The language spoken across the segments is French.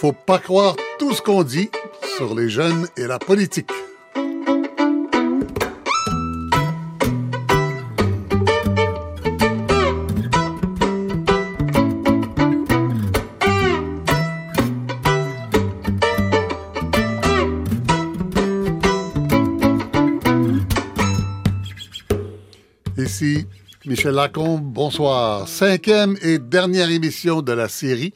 Faut pas croire tout ce qu'on dit sur les jeunes et la politique. Ici Michel Lacombe, bonsoir. Cinquième et dernière émission de la série.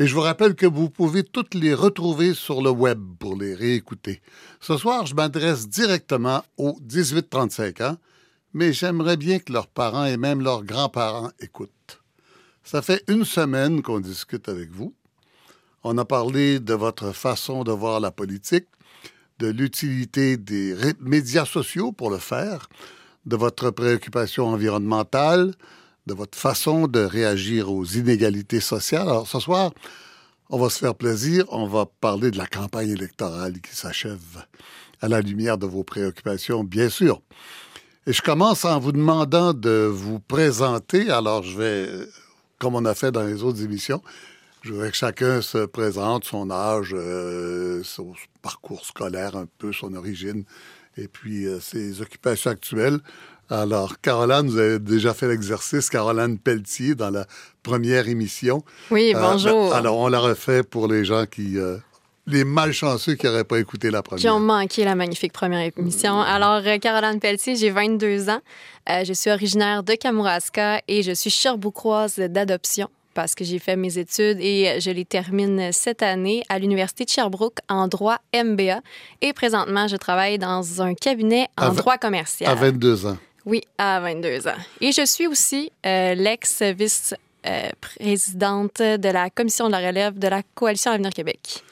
Et je vous rappelle que vous pouvez toutes les retrouver sur le web pour les réécouter. Ce soir, je m'adresse directement aux 18-35 ans, mais j'aimerais bien que leurs parents et même leurs grands-parents écoutent. Ça fait une semaine qu'on discute avec vous. On a parlé de votre façon de voir la politique, de l'utilité des médias sociaux pour le faire, de votre préoccupation environnementale, de votre façon de réagir aux inégalités sociales. Alors ce soir, on va se faire plaisir, on va parler de la campagne électorale qui s'achève à la lumière de vos préoccupations, bien sûr. Et je commence en vous demandant de vous présenter. Alors je vais, comme on a fait dans les autres émissions, je voudrais que chacun se présente, son âge, euh, son parcours scolaire un peu, son origine, et puis euh, ses occupations actuelles. Alors, Caroline, vous avez déjà fait l'exercice, Caroline Pelletier, dans la première émission. Oui, euh, bonjour. alors, on l'a refait pour les gens qui... Euh, les malchanceux qui n'auraient pas écouté la première. Qui ont manqué la magnifique première émission. Alors, Caroline Pelletier, j'ai 22 ans. je suis originaire de Kamouraska et je suis cherboucroise d'adoption parce que j'ai fait mes études et je les termine cette année à l'Université de Sherbrooke en droit MBA. Et présentement, je travaille dans un cabinet en droit commercial. À 22 ans. Oui, à 22 ans. Et je suis aussi euh, l'ex-vice-présidente de la Commission de la relève de la Coalition Avenir Québec.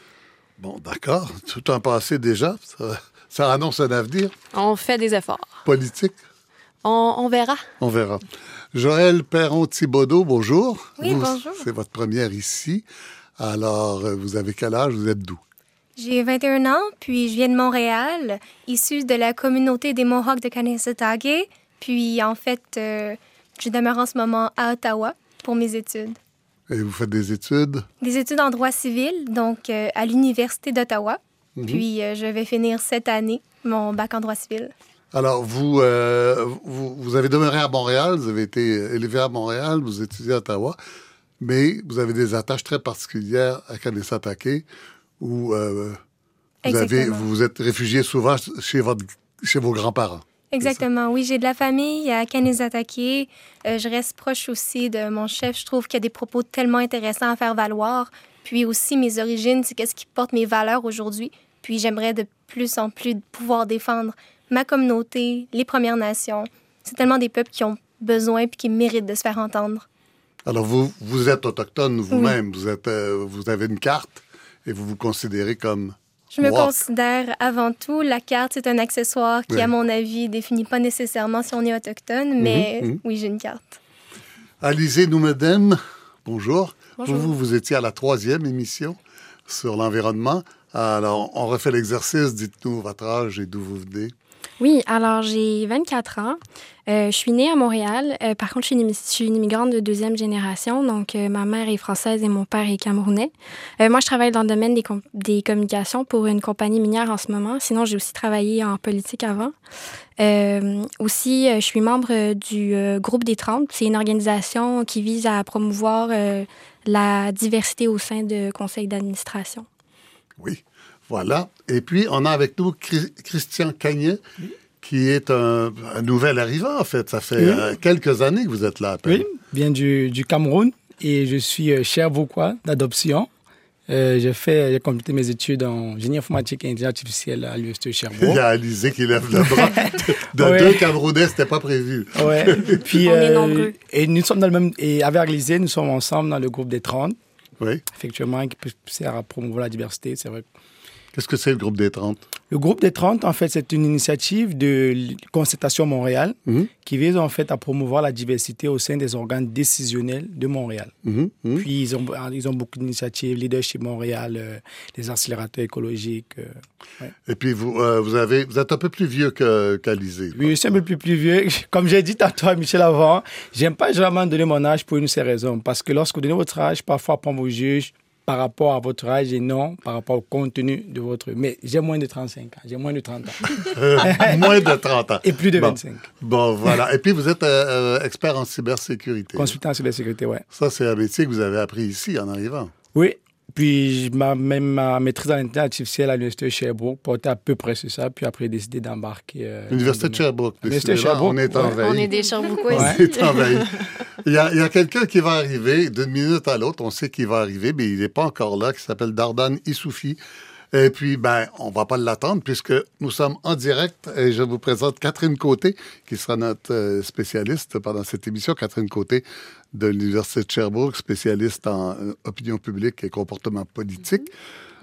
Bon, d'accord. Tout un passé déjà. Ça, ça annonce un avenir. On fait des efforts. Politique? On, verra. On verra. Joël Perron-Thibaudot, bonjour. Oui, bonjour. C'est votre première ici. Alors, euh, vous avez quel âge? Vous êtes d'où? J'ai 21 ans, puis je viens de Montréal, issue de la communauté des Mohawks de Kanesatake. Puis, en fait, euh, je demeure en ce moment à Ottawa pour mes études. Et vous faites des études? Des études en droit civil, donc euh, à l'Université d'Ottawa. Mhm. Puis, je vais finir cette année mon bac en droit civil. Alors, vous, vous, vous, avez demeuré à Montréal, vous avez été élevé à Montréal, vous étudiez à Ottawa, mais vous avez des attaches très particulières à Kanesatake où euh, vous, avez, vous êtes réfugié souvent chez, votre, chez vos grands-parents. Exactement, oui. J'ai de la famille à Kanesatake. Euh, je reste proche aussi de mon chef. Je trouve qu'il y a des propos tellement intéressants à faire valoir. Puis aussi, mes origines, c'est qu'est-ce qui porte mes valeurs aujourd'hui. Puis j'aimerais de plus en plus pouvoir défendre ma communauté, les Premières Nations. C'est tellement des peuples qui ont besoin puis qui méritent de se faire entendre. Alors, vous, vous êtes autochtone vous-même. Vous, êtes, euh, vous avez une carte et vous vous considérez comme je me considère avant tout, la carte, c'est un accessoire qui, à mon avis, définit pas nécessairement si on est autochtone, mhm, mais mhm. oui, j'ai une carte. Alizé Noumedem, bonjour. bonjour. Vous, vous étiez à la troisième émission sur l'environnement. Alors, on refait l'exercice. Dites-nous votre âge et d'où vous venez. Oui, alors j'ai 24 ans. Euh, je suis née à Montréal. Euh, par contre, je suis, une, immigrante de deuxième génération. Donc, euh, ma mère est française et mon père est camerounais. moi, je travaille dans le domaine des, des, communications pour une compagnie minière en ce moment. Sinon, j'ai aussi travaillé en politique avant. aussi, je suis membre du groupe des 30. C'est une organisation qui vise à promouvoir la diversité au sein de conseils d'administration. Oui. Voilà. Et puis, on a avec nous Christian Cagnet, qui est un, nouvel arrivant, en fait. Ça fait euh, quelques années que vous êtes là. À Oui, bien du, du Cameroun. Et je suis euh, cher Vauquois d'adoption. Euh, j'ai fait, j'ai complété mes études en génie informatique et intelligence artificielle à l'Université de Cherbourg. Il y a Alizé qui lève le bras. De deux Camerounais, c'était pas prévu. Ouais. Puis, On est nombreux. Et nous sommes dans le même, et avec Alizé, nous sommes ensemble dans le groupe des 30. Oui. Effectivement, qui sert à promouvoir la diversité, c'est vrai. Qu'est-ce que c'est le groupe des 30 Le groupe des 30, en fait, c'est une initiative de Concertation Montréal mhm. qui vise en fait à promouvoir la diversité au sein des organes décisionnels de Montréal. Mhm, mhm. Puis ils ont, ils ont beaucoup d'initiatives, Leadership Montréal, euh, les accélérateurs écologiques. Euh, Et puis vous, euh, vous, avez, vous êtes un peu plus vieux qu'Alizé. oui, je suis un peu plus, plus vieux. Comme j'ai dit tantôt à Michel avant, j'aime pas vraiment donner mon âge pour une seule raison. Parce que lorsque vous donnez votre âge, parfois, on vous juge par rapport à votre âge et non par rapport au contenu de votre... Mais j'ai moins de 35 ans, j'ai moins de 30 ans. moins de 30 ans. Et plus de 25. Bon, voilà. Et puis, vous êtes euh, euh, expert en cybersécurité. Consultant en cybersécurité, oui. Ça, c'est un métier que vous avez appris ici en arrivant. Oui, puis ma, même ma maîtrise en intelligence artificielle à l'Université de Sherbrooke portait à peu près sur ça. Puis après, décidé d'embarquer. Euh, L'Université de Sherbrooke. L'Université de Sherbrooke. On est en veille. On est des Sherbrookeois On est en veille. Il y a, il y a quelqu'un qui va arriver d'une minute à l'autre. On sait qu'il va arriver, mais il n'est pas encore là, qui s'appelle Dardan Issoufi. Et puis, ben, on va pas l'attendre puisque nous sommes en direct et je vous présente Catherine Côté, qui sera notre euh, spécialiste pendant cette émission. Catherine Côté de l'Université de Sherbrooke, spécialiste en euh, opinion publique et comportement politique.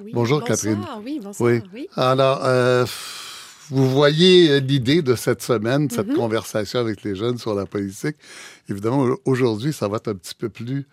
Oui, Bonjour, bonsoir, Catherine. Oui, bonsoir. Oui. Oui. Alors, euh, vous voyez l'idée de cette semaine, cette Mhm. conversation avec les jeunes sur la politique. Évidemment, aujourd'hui, ça va être un petit peu plus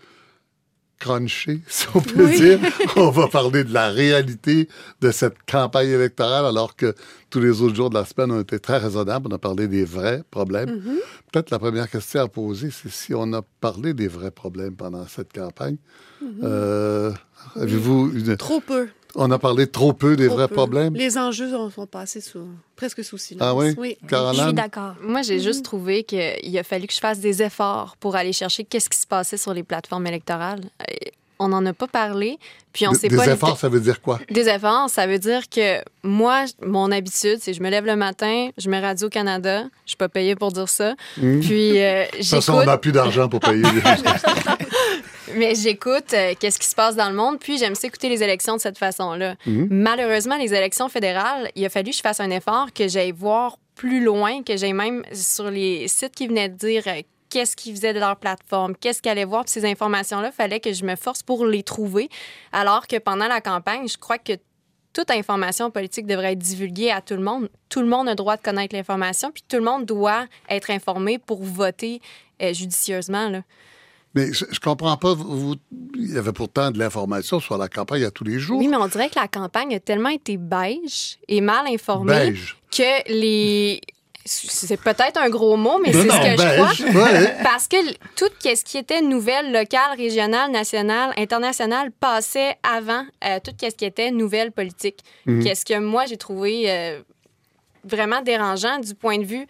crunché, si on peut Oui. dire. On va parler de la réalité de cette campagne électorale, alors que tous les autres jours de la semaine ont été très raisonnables. On a parlé des vrais problèmes. Mhm. Peut-être la première question à poser, c'est si on a parlé des vrais problèmes pendant cette campagne. Mhm. Euh, Avez-vous une... Trop peu. On a parlé trop peu des trop vrais peu. problèmes? Les enjeux sont, passés sous, presque sous silence. Ah oui? Oui. Je Caroline? suis d'accord. Moi, j'ai juste trouvé qu'il a fallu que je fasse des efforts pour aller chercher qu'est-ce qui se passait sur les plateformes électorales. Euh, On n'en a pas parlé, puis on Des- sait des pas... les- efforts, ça veut dire quoi? Des efforts, ça veut dire que moi, mon habitude, c'est que je me lève le matin, je mets Radio-Canada, je suis pas payée pour dire ça, puis euh, De toute façon, on n'a plus d'argent pour payer. mais j'écoute euh, qu'est-ce qui se passe dans le monde, puis j'aime ça écouter les élections de cette façon-là. Malheureusement, les élections fédérales, il a fallu que je fasse un effort, que j'aille voir plus loin, que j'aille même sur les sites qui venaient de dire euh, qu'est-ce qu'ils faisaient de leur plateforme, qu'est-ce qu'ils allaient voir. Puis ces informations-là, il fallait que je me force pour les trouver. Alors que pendant la campagne, je crois que toute information politique devrait être divulguée à tout le monde. Tout le monde a le droit de connaître l'information, puis tout le monde doit être informé pour voter euh, judicieusement. Là. Mais je, je comprends pas. vous- il y avait pourtant de l'information sur la campagne à tous les jours. Oui, mais on dirait que la campagne a tellement été beige et mal informée Beige. que les... C'est peut-être un gros mot, mais c'est ce que je crois. Ouais. Parce que tout ce qui était nouvelle, locale, régionale, nationale, internationale passait avant euh, tout ce qui était nouvelle politique. Mhm. Qu'est-ce que moi, j'ai trouvé euh, vraiment dérangeant du point de vue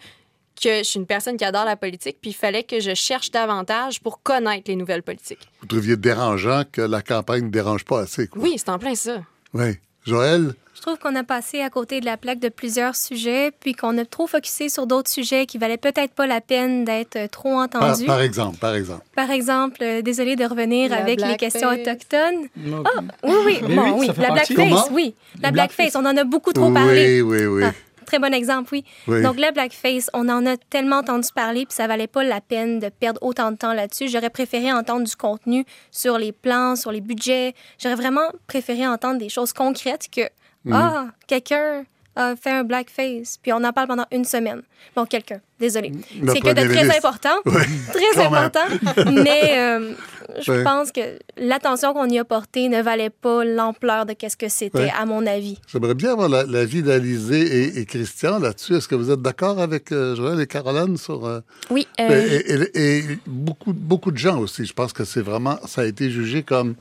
que je suis une personne qui adore la politique, puis il fallait que je cherche davantage pour connaître les nouvelles politiques. Vous trouviez dérangeant que la campagne ne dérange pas assez. Quoi. Oui, c'est en plein ça. Oui. Joël? Je trouve qu'on a passé à côté de la plaque de plusieurs sujets, puis qu'on a trop focusé sur d'autres sujets qui valaient peut-être pas la peine d'être euh, trop entendus. par exemple, par exemple. Par exemple, euh, désolé de revenir La avec les questions autochtones. Non, Oui, oui, bon, oui, la blackface, oui. La blackface. on en a beaucoup trop parlé. Oui, oui, oui. Ah, très bon exemple, oui. Oui. Donc, la blackface, on en a tellement entendu parler, puis ça valait pas la peine de perdre autant de temps là-dessus. J'aurais préféré entendre du contenu sur les plans, sur les budgets. J'aurais vraiment préféré entendre des choses concrètes que, Mhm. ah, quelqu'un a fait un blackface, puis on en parle pendant une semaine. Bon, quelqu'un, désolé. C'est que de très important, très important, mais euh, je Ouais. pense que l'attention qu'on y a portée ne valait pas l'ampleur de qu'est-ce que c'était, Ouais. à mon avis. J'aimerais bien avoir la- l'avis d'Alizé et, et Christian là-dessus. Est-ce que vous êtes d'accord avec euh, Joël et Caroline sur... euh, Oui, euh, et, et- et beaucoup, beaucoup de gens aussi. Je pense que c'est vraiment... Ça a été jugé comme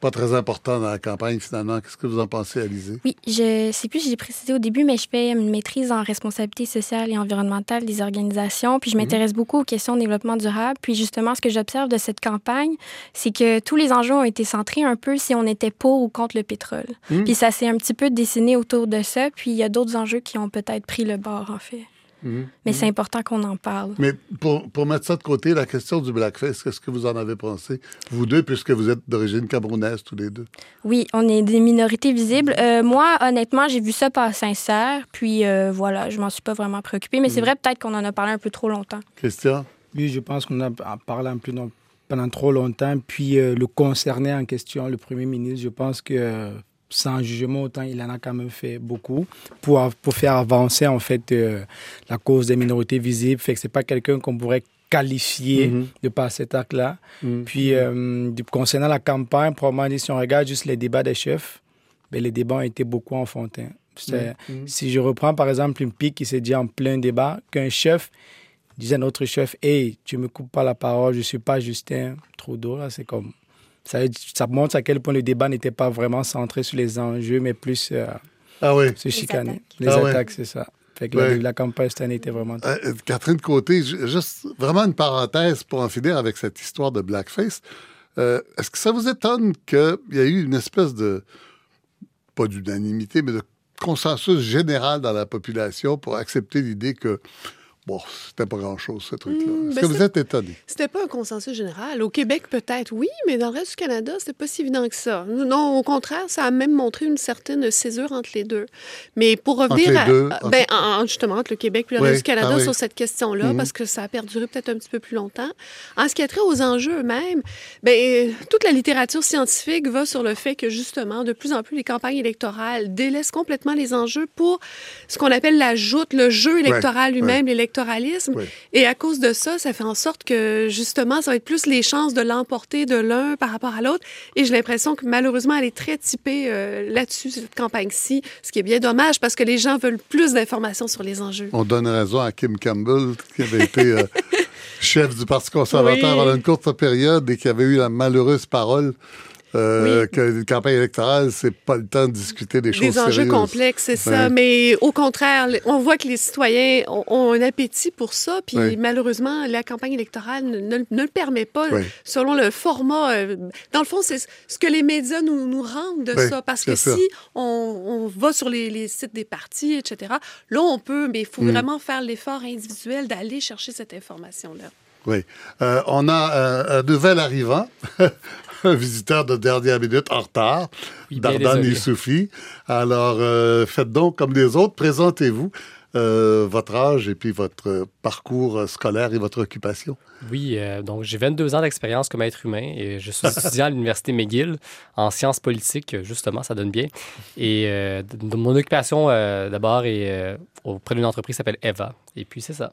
pas très important dans la campagne, finalement. Qu'est-ce que vous en pensez, Alizé? Oui, je sais plus, j'ai précisé au début, mais je fais une maîtrise en responsabilité sociale et environnementale des organisations. Puis je m'intéresse beaucoup aux questions de développement durable. Puis justement, ce que j'observe de cette campagne, c'est que tous les enjeux ont été centrés un peu si on était pour ou contre le pétrole. Puis ça s'est un petit peu dessiné autour de ça. Puis il y a d'autres enjeux qui ont peut-être pris le bord, en fait. Mais c'est important qu'on en parle. Mais pour, pour mettre ça de côté, la question du blackface, qu'est-ce que vous en avez pensé? Vous deux, puisque vous êtes d'origine camerounaise, tous les deux? Oui, on est des minorités visibles. Euh, moi, honnêtement, j'ai vu ça pas sincère. Puis euh, voilà, je m'en suis pas vraiment préoccupée. Mais c'est vrai, peut-être qu'on en a parlé un peu trop longtemps. Christian? Oui, je pense qu'on a parlé un peu pendant trop longtemps. Puis euh, le concerné en question, le Premier ministre, je pense que euh, sans jugement, autant il en a quand même fait beaucoup pour, pour faire avancer en fait euh, la cause des minorités visibles. Fait que c'est pas quelqu'un qu'on pourrait qualifier Mhm. de par cet acte-là. Mhm. Puis euh, concernant la campagne, probablement si on regarde juste les débats des chefs, ben, les débats ont été beaucoup enfantins. C'est- Si je reprends par exemple une pique qui s'est dit en plein débat qu'un chef disait à notre chef Hey, tu me coupes pas la parole, je suis pas Justin Trudeau. Là, c'est comme. Ça, ça montre à quel point le débat n'était pas vraiment centré sur les enjeux, mais plus euh, ah oui. se chicaner. Les Ah ouais. attaques, c'est ça. Fait que Ouais. la, la campagne cette année était vraiment... Euh, Catherine Côté, ju- juste vraiment une parenthèse pour en finir avec cette histoire de blackface. Euh, Est-ce que ça vous étonne qu'il y a eu une espèce de, pas d'unanimité, mais de consensus général dans la population pour accepter l'idée que, bon, c'était pas grand-chose, ce truc-là? Hmm, Est-ce ben que vous êtes étonné? C'était pas un consensus général. Au Québec, peut-être, oui, mais dans le reste du Canada, c'était pas si évident que ça. Non, au contraire, ça a même montré une certaine césure entre les deux. Mais pour revenir les à. deux, à- ben, en- en- justement, entre le Québec et le Oui, reste du Canada ah oui. sur cette question-là, Mhm. parce que ça a perduré peut-être un petit peu plus longtemps. En ce qui a trait aux enjeux eux-mêmes, ben, toute la littérature scientifique va sur le fait que, justement, de plus en plus, les campagnes électorales délaissent complètement les enjeux pour ce qu'on appelle la joute, le jeu électoral lui-même, Oui. Et à cause de ça, ça fait en sorte que justement, ça va être plus les chances de l'emporter de l'un par rapport à l'autre. Et j'ai l'impression que malheureusement, elle est très typée euh, là-dessus, cette campagne-ci, ce qui est bien dommage parce que les gens veulent plus d'informations sur les enjeux. On donne raison à Kim Campbell, qui avait été euh, chef du Parti conservateur Oui. pendant une courte période et qui avait eu la malheureuse parole euh, Oui. que une campagne électorale, c'est pas le temps de discuter des choses Des enjeux sérieuses. complexes, c'est ça. Ouais. Mais au contraire, on voit que les citoyens ont, ont un appétit pour ça. Puis Ouais. malheureusement, la campagne électorale ne, ne- ne le permet pas Ouais. selon le format. euh, Dans le fond, c'est ce que les médias nous, nous rendent de ça. Parce que ça. si on, on va sur les, les sites des partis, etc., là, on peut, mais il faut Mm. vraiment faire l'effort individuel d'aller chercher cette information-là. Oui. Euh, on a euh, un nouvel arrivant, un visiteur de dernière minute en retard, Oui, Dardan désolé. Youssouffi. Alors, euh, faites donc comme les autres, présentez-vous euh, votre âge et puis votre parcours euh, scolaire et votre occupation. Oui, euh, donc j'ai 22 ans d'expérience comme être humain et je suis étudiant à l'Université McGill en sciences politiques, justement, ça donne bien. Et euh, mon occupation, euh, d'abord, est euh, auprès d'une entreprise qui s'appelle Eva. Et puis, c'est ça.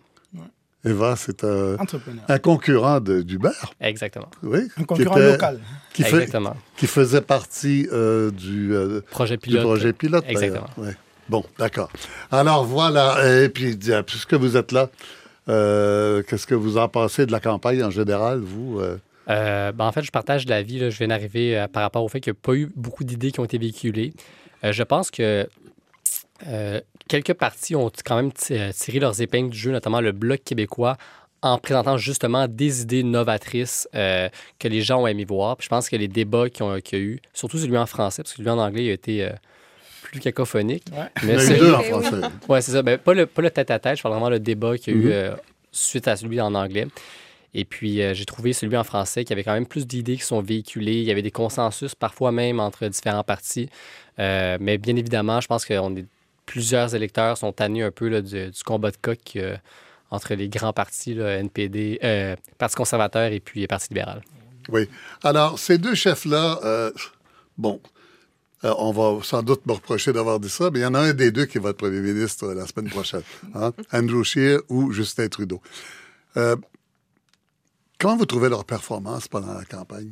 Eva, c'est un, concurrent de- d'Uber, Exactement. oui. Un qui concurrent était- local. Qui, fait- Exactement. qui faisait partie euh, du, euh, Projet du pilote. projet pilote. Exactement. Ouais. Bon, d'accord. Alors voilà, et puis puisque vous êtes là, euh, qu'est-ce que vous en pensez de la campagne en général, vous? ben, en fait, je partage l'avis. là. Je viens d'arriver euh, par rapport au fait qu'il n'y a pas eu beaucoup d'idées qui ont été véhiculées. Euh, je pense que euh, quelques partis ont quand même euh, tiré leurs épingles du jeu, notamment le Bloc québécois, en présentant justement des idées novatrices euh, que les gens ont aimé voir. Puis je pense que les débats qu'il y, a eu, surtout celui en français, parce que celui en anglais il a été euh, plus cacophonique. Ouais. Il y en a eu deux en français. Oui, c'est ça. Ben, pas, le, pas le tête-à-tête, je parle vraiment le débat qu'il y a Mhm. eu euh, suite à celui en anglais. Et puis, euh, j'ai trouvé celui en français qui avait quand même plus d'idées qui sont véhiculées. Il y avait des consensus, parfois même, entre différents partis. Euh, mais bien évidemment, je pense que on est, plusieurs électeurs sont tannés un peu là, du, du combat de coq euh, entre les grands partis, là, NPD, euh, Parti conservateur et puis Parti libéral. Oui. Alors, ces deux chefs-là, euh, bon, on va sans doute me reprocher d'avoir dit ça, mais il y en a un des deux qui va être premier ministre la semaine prochaine. hein, Andrew Scheer ou Justin Trudeau. Comment vous trouvez leur performance pendant la campagne?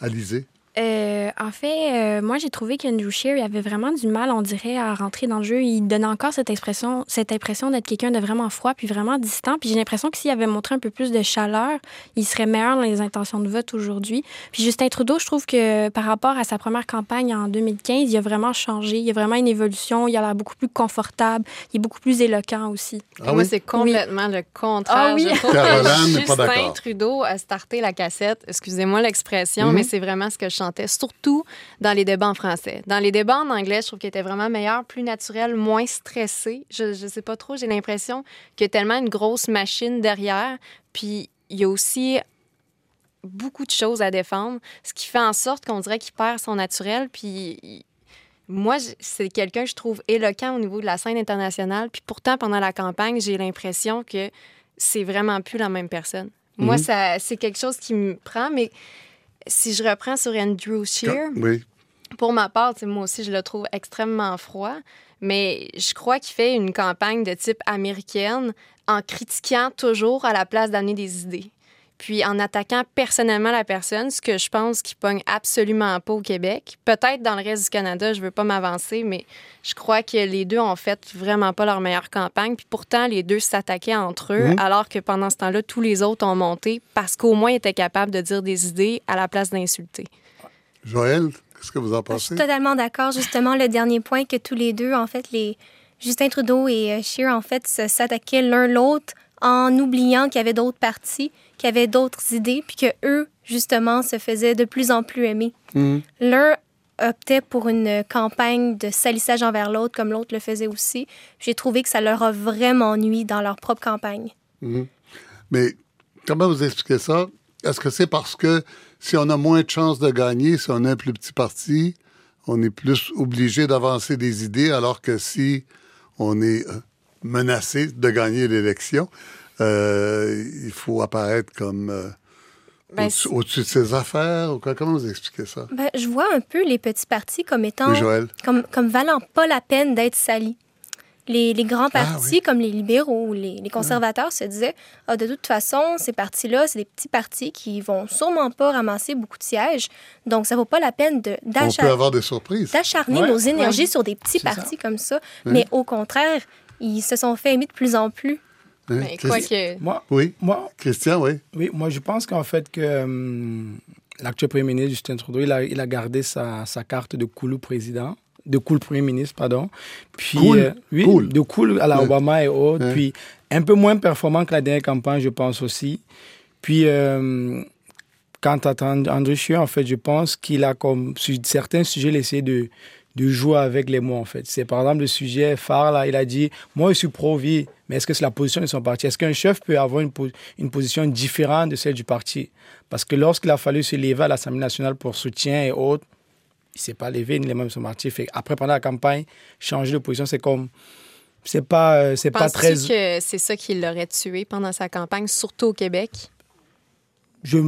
Alizé? Euh, en fait, euh, moi, j'ai trouvé qu'Andrew Scheer avait vraiment du mal, on dirait, à rentrer dans le jeu. Il donnait encore cette expression, cette impression d'être quelqu'un de vraiment froid puis vraiment distant. Puis j'ai l'impression que s'il avait montré un peu plus de chaleur, il serait meilleur dans les intentions de vote aujourd'hui. Puis Justin Trudeau, je trouve que par rapport à sa première campagne en 2015, il a vraiment changé. Il y a vraiment une évolution. Il a l'air beaucoup plus confortable. Il est beaucoup plus éloquent aussi. Ah Moi, oui? c'est complètement le contraire. Ah oui? Je trouve Caroline que n'est pas d'accord. Justin Trudeau a starté la cassette. Excusez-moi l'expression, Mhm. mais c'est vraiment ce que je surtout dans les débats en français. Dans les débats en anglais, je trouve qu'il était vraiment meilleur, plus naturel, moins stressé. Je, je sais pas trop, j'ai l'impression qu'il y a tellement une grosse machine derrière. Puis il y a aussi beaucoup de choses à défendre, ce qui fait en sorte qu'on dirait qu'il perd son naturel. Puis moi, c'est quelqu'un que je trouve éloquent au niveau de la scène internationale. Puis pourtant, pendant la campagne, j'ai l'impression que c'est vraiment plus la même personne. Moi, Mhm. ça, c'est quelque chose qui me prend, mais si je reprends sur Andrew Oui. pour ma part, moi aussi, je le trouve extrêmement froid, mais je crois qu'il fait une campagne de type américaine en critiquant toujours à la place d'amener des idées. Puis en attaquant personnellement la personne, ce que je pense qui pogne absolument pas au Québec. Peut-être dans le reste du Canada, je veux pas m'avancer, mais je crois que les deux ont fait vraiment pas leur meilleure campagne. Puis pourtant, les deux s'attaquaient entre eux, Mhm. alors que pendant ce temps-là, tous les autres ont monté parce qu'au moins ils étaient capables de dire des idées à la place d'insulter. Joël, qu'est-ce que vous en Je pensez? suis totalement d'accord. Justement, le dernier point que tous les deux, en fait, les Justin Trudeau et euh, Scheer, en fait, s'attaquaient l'un l'autre en oubliant qu'il y avait d'autres partis, qu'il y avait d'autres idées, puis que eux, justement, se faisaient de plus en plus aimer. Mhm. L'un optait pour une campagne de salissage envers l'autre, comme l'autre le faisait aussi. J'ai trouvé que ça leur a vraiment nui dans leur propre campagne. Mhm. Mais comment vous expliquez ça? Est-ce que c'est parce que si on a moins de chances de gagner, si on a un plus petit parti, on est plus obligé d'avancer des idées, alors que si on est euh, menacé de gagner l'élection, euh, il faut apparaître comme euh, Ben, au-dessus de ses affaires? Ou quoi? Comment vous expliquez ça? Ben, je vois un peu les petits partis comme étant... Oui, Joël. comme, comme valant pas la peine d'être salis. Les, les grands Ah, partis, oui. comme les libéraux ou les, les conservateurs, se disaient ah, de toute façon, ces partis-là, c'est des petits partis qui vont sûrement pas ramasser beaucoup de sièges. Donc, ça vaut pas la peine de- d'acharner Ouais. nos énergies Ouais. sur des petits ça. partis comme ça. Mais au contraire, ils se sont fait aimer de plus en plus. Hein? Mais quoi Christ- que... Moi, Oui, moi, Christian, oui. oui, moi, je pense qu'en fait, que hum, l'actuel Premier ministre Justin Trudeau, il a, il a gardé sa, sa carte de cool président, de cool Premier ministre, pardon. Puis, Cool? euh, oui, Cool. de cool à la Ouais. Obama et autres. Ouais. Puis, un peu moins performant que la dernière campagne, je pense aussi. Puis, euh, quant à And- André Scheer, en fait, je pense qu'il a, comme, sur certains sujets, essayé de, de jouer avec les mots, en fait. C'est par exemple le sujet phare, là, il a dit Moi, je suis pro-vie, mais est-ce que c'est la position de son parti? Est-ce qu'un chef peut avoir une, po- une position différente de celle du parti? Parce que lorsqu'il a fallu se lever à l'Assemblée nationale pour soutien et autres, il ne s'est pas levé, ni les mêmes son parti. Fait après, pendant la campagne, changer de position, c'est comme. C'est pas, euh, c'est pas très. que c'est ça qui l'aurait tué pendant sa campagne, surtout au Québec? Je,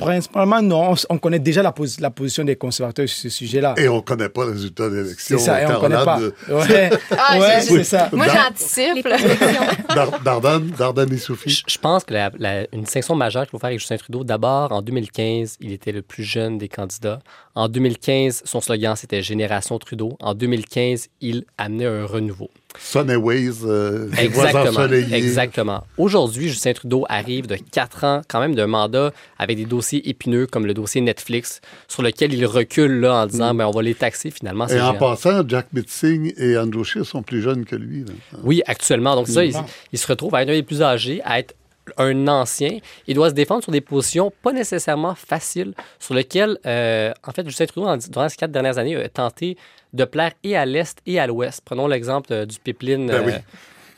principalement, non. On, connaît déjà la, la position des conservateurs sur ce sujet-là. Et on ne connaît pas le résultat de l'élection. C'est ça, et on ne connaît pas. de- Ouais, Ah, ouais, c'est ça. Moi, j'anticipe. Les là. projections. Dar- Dardanne, Dardanne et Sophie. Je je pense que la, la- une distinction majeure qu'il faut faire avec Justin Trudeau, d'abord, en 2015, il était le plus jeune des candidats. En 2015, son slogan, c'était Génération Trudeau. En 2015, il amenait un renouveau. Sunnyways, euh, Exactement. Exactement. Aujourd'hui, Justin Trudeau arrive de quatre ans, quand même, d'un mandat avec des dossiers épineux comme le dossier Netflix, sur lequel il recule là, en disant ben, on va les taxer finalement. Et en géant. passant, Jack Mitzing et Andrew Scheer sont plus jeunes que lui. là. Oui, actuellement. Donc, ça, il, Ah. il se retrouve à être un des plus âgés, à être un ancien. Il doit se défendre sur des positions pas nécessairement faciles, sur lesquelles, euh, en fait, Justin Trudeau, en- durant ces quatre dernières années, a tenté de plaire et à l'Est et à l'Ouest. Prenons l'exemple euh, du pipeline Ben oui. euh,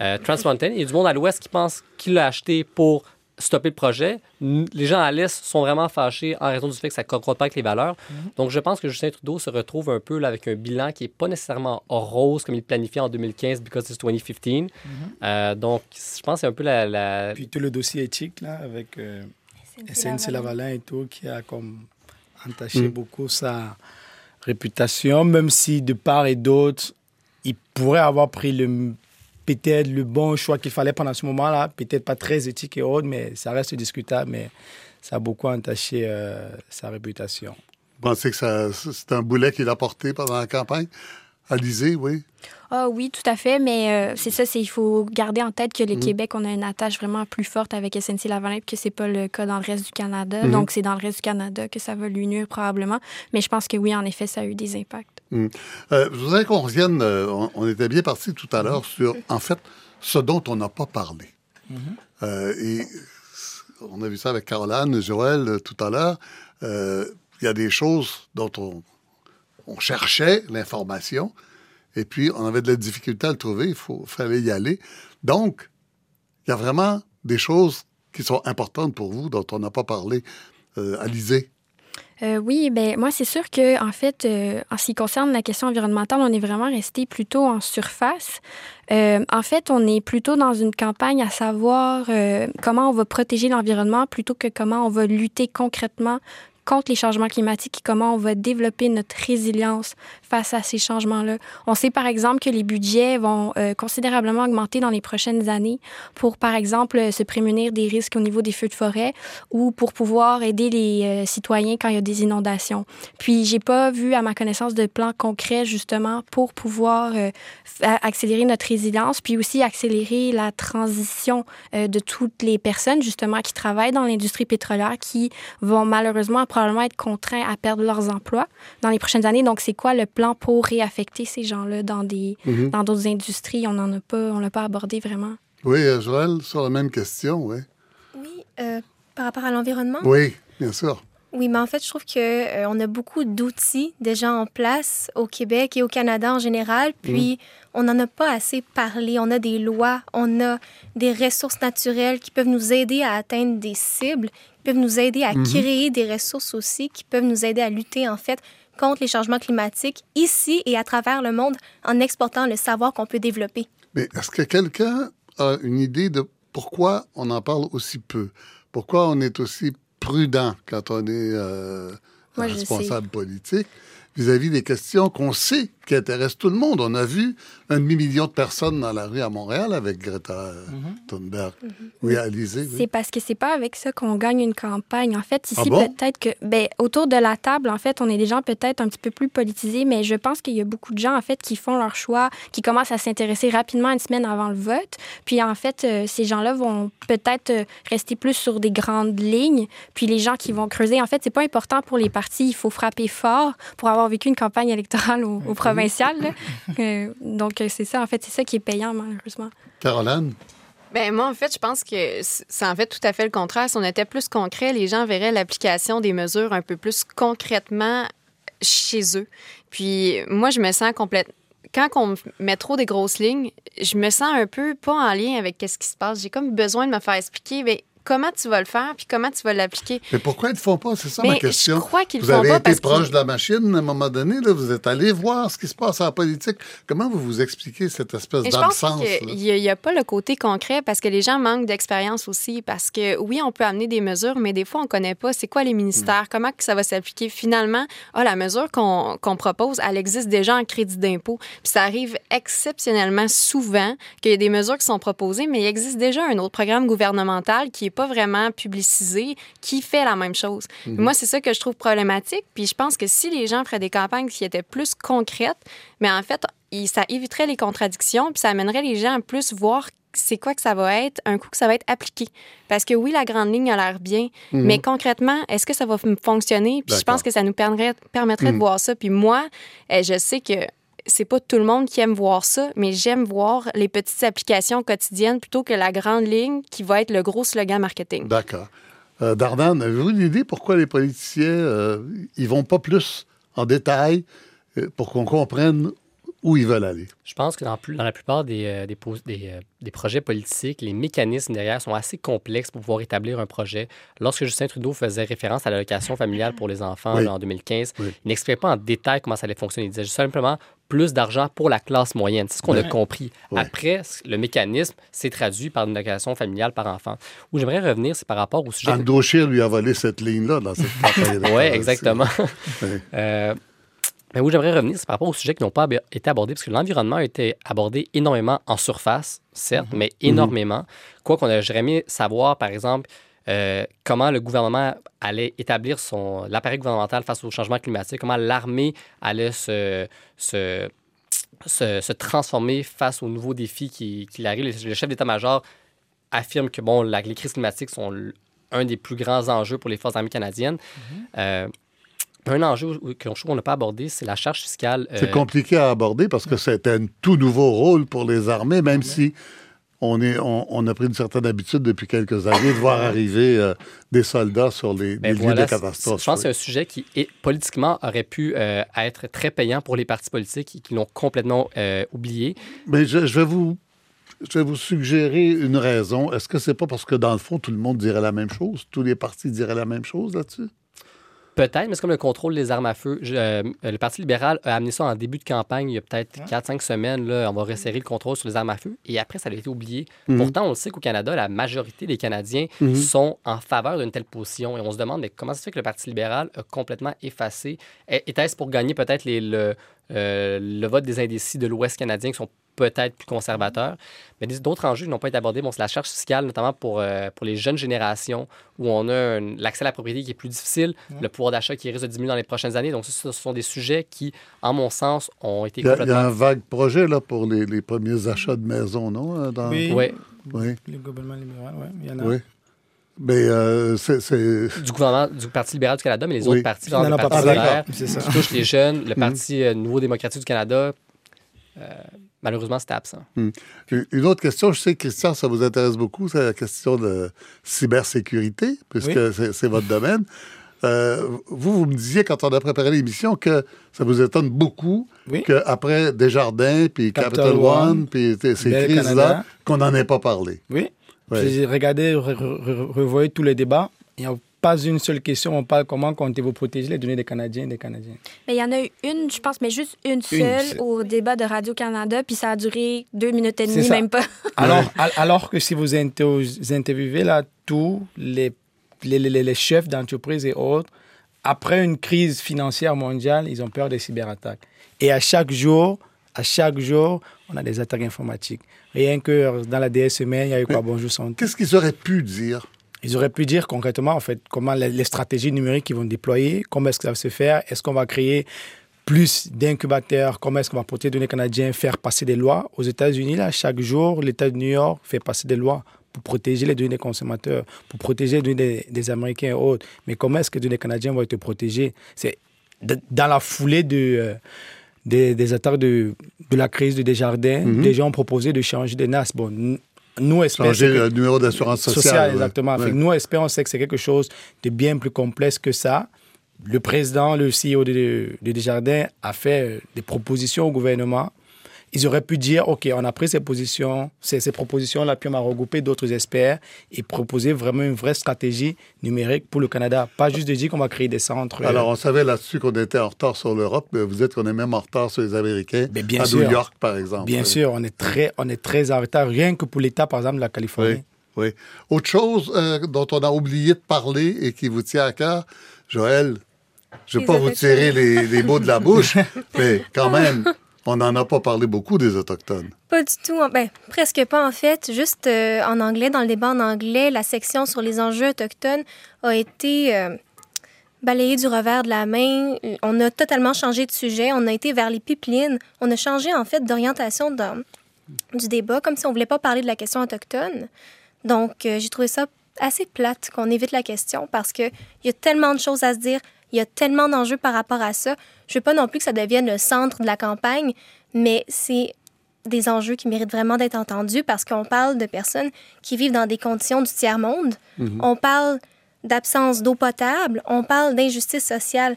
euh, Trans Mountain. Il y a du monde à l'Ouest qui pense qu'il l'a acheté pour stopper le projet. Les gens à l'Est sont vraiment fâchés en raison du fait que ça ne concorde pas avec les valeurs. Donc, je pense que Justin Trudeau se retrouve un peu là, avec un bilan qui n'est pas nécessairement rose comme il planifiait en 2015 because it's 2015. Euh, donc, je pense que c'est un peu la... la- Puis tout le dossier éthique, là, avec euh, SNC Lavalin et tout, qui a comme entaché Mm. beaucoup sa réputation, même si de part et d'autre, il pourrait avoir pris le peut-être le bon choix qu'il fallait pendant ce moment-là, peut-être pas très éthique et autre, mais ça reste discutable, mais ça a beaucoup entaché euh, sa réputation. Vous pensez que c'est un boulet qu'il a porté pendant la campagne? Alizé, oui. Ah oui, tout à fait, mais euh, c'est ça, c'est il faut garder en tête que le Mhm. Québec, on a une attache vraiment plus forte avec SNC Lavalin, que c'est pas le cas dans le reste du Canada. Mhm. Donc c'est dans le reste du Canada que ça va lui nuire probablement. Mais je pense que oui, en effet, ça a eu des impacts. Euh, je voudrais qu'on revienne, euh, on, on était bien parti tout à l'heure sur, en fait, ce dont on n'a pas parlé. Euh, et on a vu ça avec Caroline, Joël, tout à l'heure. Euh, Il y a des choses dont on, on cherchait l'information, et puis on avait de la difficulté à le trouver, il faut, fallait y aller. Donc, il y a vraiment des choses qui sont importantes pour vous, dont on n'a pas parlé. Euh, Alizé. Euh, oui, ben moi c'est sûr que en fait, euh, en ce qui concerne la question environnementale, on est vraiment resté plutôt en surface. Euh, en fait, on est plutôt dans une campagne à savoir euh, comment on va protéger l'environnement plutôt que comment on va lutter concrètement contre les changements climatiques et comment on va développer notre résilience face à ces changements-là. On sait par exemple que les budgets vont euh, considérablement augmenter dans les prochaines années pour, par exemple, euh, se prémunir des risques au niveau des feux de forêt ou pour pouvoir aider les euh, citoyens quand il y a des inondations. Puis, j'ai pas vu, à ma connaissance, de plan concret justement pour pouvoir accélérer notre résilience, puis aussi accélérer la transition de toutes les personnes justement qui travaillent dans l'industrie pétrolière qui vont malheureusement probablement être contraints à perdre leurs emplois dans les prochaines années. Donc, c'est quoi le plan pour réaffecter ces gens-là dans des mhm. dans d'autres industries? On n'en a pas, on l'a pas abordé vraiment. Oui, Joël, sur la même question, oui. Oui, euh, par rapport à l'environnement? Oui, bien sûr. Oui, mais en fait, je trouve qu'on euh, on a beaucoup d'outils déjà en place au Québec et au Canada en général, puis mhm. on n'en a pas assez parlé. On a des lois, on a des ressources naturelles qui peuvent nous aider à atteindre des cibles peuvent nous aider à mhm. créer des ressources aussi, qui peuvent nous aider à lutter, en fait, contre les changements climatiques ici et à travers le monde en exportant le savoir qu'on peut développer. Mais est-ce que quelqu'un a une idée de pourquoi on en parle aussi peu? Pourquoi on est aussi prudent quand on est euh, responsable politique vis-à-vis des questions qu'on sait qui intéressent tout le monde? On a vu un demi-million de personnes dans la rue à Montréal avec Greta mhm. Thunberg. Mhm. Oui, Alizé. C'est parce que c'est pas avec ça qu'on gagne une campagne. En fait, ici, ah peut-être que, ben, autour de la table, en fait, on est des gens peut-être un petit peu plus politisés, mais je pense qu'il y a beaucoup de gens, en fait, qui font leur choix, qui commencent à s'intéresser rapidement une semaine avant le vote. Puis, en fait, euh, ces gens-là vont peut-être euh, rester plus sur des grandes lignes. Puis, les gens qui vont creuser, en fait, c'est pas important pour les partis. Il faut frapper fort pour avoir vécu une campagne électorale au, au provincial. Euh, donc, c'est ça, en fait, c'est ça qui est payant, malheureusement. Caroline? Ben moi, en fait, je pense que c'est en fait tout à fait le contraire. Si on était plus concret, les gens verraient l'application des mesures un peu plus concrètement chez eux. Puis moi, je me sens complètement quand on met trop des grosses lignes, je me sens un peu pas en lien avec ce qui se passe. J'ai comme besoin de me faire expliquer. Mais comment tu vas le faire puis comment tu vas l'appliquer. Mais pourquoi ils ne font pas? C'est ça ma question. Je crois qu'ils vous font avez été proche de la machine à un moment donné, là, vous êtes allé voir ce qui se passe en politique. Comment vous vous expliquez cette espèce d'absence? Il n'y a, pas le côté concret parce que les gens manquent d'expérience aussi. Parce que oui, on peut amener des mesures, mais des fois, on ne connaît pas c'est quoi les ministères, comment que ça va s'appliquer. Finalement, ah, la mesure qu'on propose, elle existe déjà en crédit d'impôt. Puis ça arrive exceptionnellement souvent qu'il y a des mesures qui sont proposées, mais il existe déjà un autre programme gouvernemental qui est pas vraiment publicisé qui fait la même chose. Mhm. Moi, c'est ça que je trouve problématique. Puis je pense que si les gens feraient des campagnes qui étaient plus concrètes, mais en fait, ça éviterait les contradictions, puis ça amènerait les gens à plus voir c'est quoi que ça va être un coup que ça va être appliqué. Parce que oui, la grande ligne a l'air bien, mhm. mais concrètement, est-ce que ça va fonctionner? Puis je pense que ça nous permettrait, permettrait de mhm. voir ça. Puis moi, eh, je sais que c'est pas tout le monde qui aime voir ça, mais j'aime voir les petites applications quotidiennes plutôt que la grande ligne qui va être le gros slogan marketing. D'accord. Euh, Dardan, avez-vous une idée pourquoi les politiciens, euh, ils vont pas plus en détail euh, pour qu'on comprenne où ils veulent aller? Je pense que dans, dans la plupart des, euh, des, des, des, projets politiques, les mécanismes derrière sont assez complexes pour pouvoir établir un projet. Lorsque Justin Trudeau faisait référence à l'allocation familiale pour les enfants en 2015, il n'expliquait pas en détail comment ça allait fonctionner. Il disait simplement plus d'argent pour la classe moyenne. C'est ce qu'on a compris. Après, le mécanisme s'est traduit par une allocation familiale par enfant. Où j'aimerais revenir, c'est par rapport au sujet... Anne lui a volé cette ligne-là dans cette campagne. oui, exactement. euh, mais où j'aimerais revenir, c'est par rapport aux sujets qui n'ont pas été abordés, parce que l'environnement a été abordé énormément en surface, certes, mhm. mais mhm. énormément. Quoi qu'on aurait aimé savoir, par exemple, euh, comment le gouvernement allait établir son l'appareil gouvernemental face au changement climatique, comment l'armée allait se, se, se, transformer face aux nouveaux défis qui, qui arrivent. Le, chef d'état-major affirme que bon, les crises climatiques sont un des plus grands enjeux pour les forces armées canadiennes. Mhm. Euh, un enjeu qu'on n'a pas abordé, c'est la charge fiscale. C'est euh, compliqué à aborder parce que c'est un tout nouveau rôle pour les armées, même si on, est, on, a pris une certaine habitude depuis quelques années de voir arriver euh, des soldats sur les, ben lieux de catastrophe. Je pense que c'est un sujet qui, est, politiquement, aurait pu euh, être très payant pour les partis politiques et qui l'ont complètement oublié. Mais je, vais vous je vais vous suggérer une raison. Est-ce que c'est pas parce que, dans le fond, tout le monde dirait la même chose? Tous les partis diraient la même chose là-dessus? Peut-être, mais c'est comme le contrôle des armes à feu. Euh, le Parti libéral a amené ça en début de campagne, il y a peut-être 4-5 semaines. Là, on va resserrer le contrôle sur les armes à feu. Et après, ça a été oublié. Mhm. Pourtant, on sait qu'au Canada, la majorité des Canadiens mhm. sont en faveur d'une telle position. Et on se demande mais comment ça se fait que le Parti libéral a complètement effacé? Était-ce pour gagner peut-être le, euh, le vote des indécis de l'Ouest canadien qui sont peut-être plus conservateurs. Mais d'autres enjeux n'ont pas été abordés. Bon, c'est la charge fiscale, notamment pour, euh, pour les jeunes générations, où on a l'accès à la propriété qui est plus difficile, le pouvoir d'achat qui risque de diminuer dans les prochaines années. Donc, ce, sont des sujets qui, en mon sens, ont été. Il y a un vague projet là, pour les, les premiers achats de maisons, non? Dans... Oui. oui. Le gouvernement libéral, oui. Il y en a. Oui. Mais euh, c'est. Du gouvernement, du Parti libéral du Canada, mais les autres partis, genre le Parti vert, qui touchent les jeunes, le mm. Parti Nouveau démocratique du Canada, Malheureusement, c'était absent. Hmm. Une autre question, je sais, Christian, ça vous intéresse beaucoup, c'est la question de cybersécurité, puisque c'est votre domaine. Euh, vous, vous me disiez, quand on a préparé l'émission, que ça vous étonne beaucoup qu'après Desjardins, puis Capital, One, puis ces crises-là, qu'on n'en ait pas parlé. Oui. J'ai regardé, revoyé tous les débats. Il y a pas une seule question. On parle comment comptez-vous protéger les données des Canadiens et des Canadiens? Mais il y en a eu une, je pense, mais juste une seule au débat de Radio-Canada, puis ça a duré deux minutes et demie, même pas. alors, alors que si vous interviewez là tous les, les, les, chefs d'entreprise et autres, après une crise financière mondiale, ils ont peur des cyberattaques. Et à chaque jour, à chaque jour, on a des attaques informatiques. Rien que dans la DSM, il y a eu quoi? Bonjour Santé. Qu'est-ce qu'ils auraient pu dire? Ils auraient pu dire concrètement, en fait, comment les, stratégies numériques qu'ils vont déployer, comment est-ce que ça va se faire, est-ce qu'on va créer plus d'incubateurs, comment est-ce qu'on va protéger les données canadiennes, faire passer des lois. Aux États-Unis, là, chaque jour, l'État de New York fait passer des lois pour protéger les données des consommateurs, pour protéger les données des, Américains et autres. Mais comment est-ce que les données canadiennes vont être protégées? C'est dans la foulée de, euh, des, attaques de, de la crise de Desjardins, mm des gens ont proposé de changer des NAS. Bon, nous espérons. Changer le numéro d'assurance sociale. exactement. Nous espérons que c'est quelque chose de bien plus complexe que ça. Le président, le CEO de, de Desjardins a fait euh, des propositions au gouvernement ils auraient pu dire, OK, on a pris ces positions, ces, ces propositions-là, puis on a regroupé d'autres experts et proposer vraiment une vraie stratégie numérique pour le Canada. Pas juste de dire qu'on va créer des centres. Euh, Alors, on savait là-dessus qu'on était en retard sur l'Europe, mais vous êtes qu'on est même en retard sur les Américains, mais bien à New York, par exemple. Bien sûr, on est, très, on est très en retard, rien que pour l'État, par exemple, de la Californie. Oui. oui. Autre chose euh, dont on a oublié de parler et qui vous tient à cœur, Joël, je ne vais pas vous tirer les, les mots de la bouche, mais quand même, on n'en a pas parlé beaucoup des Autochtones. Pas du tout. Ben, presque pas, en fait. Juste euh, en anglais, dans le débat en anglais, la section sur les enjeux autochtones a été euh, balayée du revers de la main. On a totalement changé de sujet. On a été vers les pipelines. On a changé, en fait, d'orientation du débat, comme si on voulait pas parler de la question autochtone. Donc, euh, j'ai trouvé ça assez plate qu'on évite la question parce qu'il y a tellement de choses à se dire il y a tellement d'enjeux par rapport à ça. Je veux pas non plus que ça devienne le centre de la campagne, mais c'est des enjeux qui méritent vraiment d'être entendus parce qu'on parle de personnes qui vivent dans des conditions du tiers-monde. Mhm. On parle d'absence d'eau potable, on parle d'injustice sociale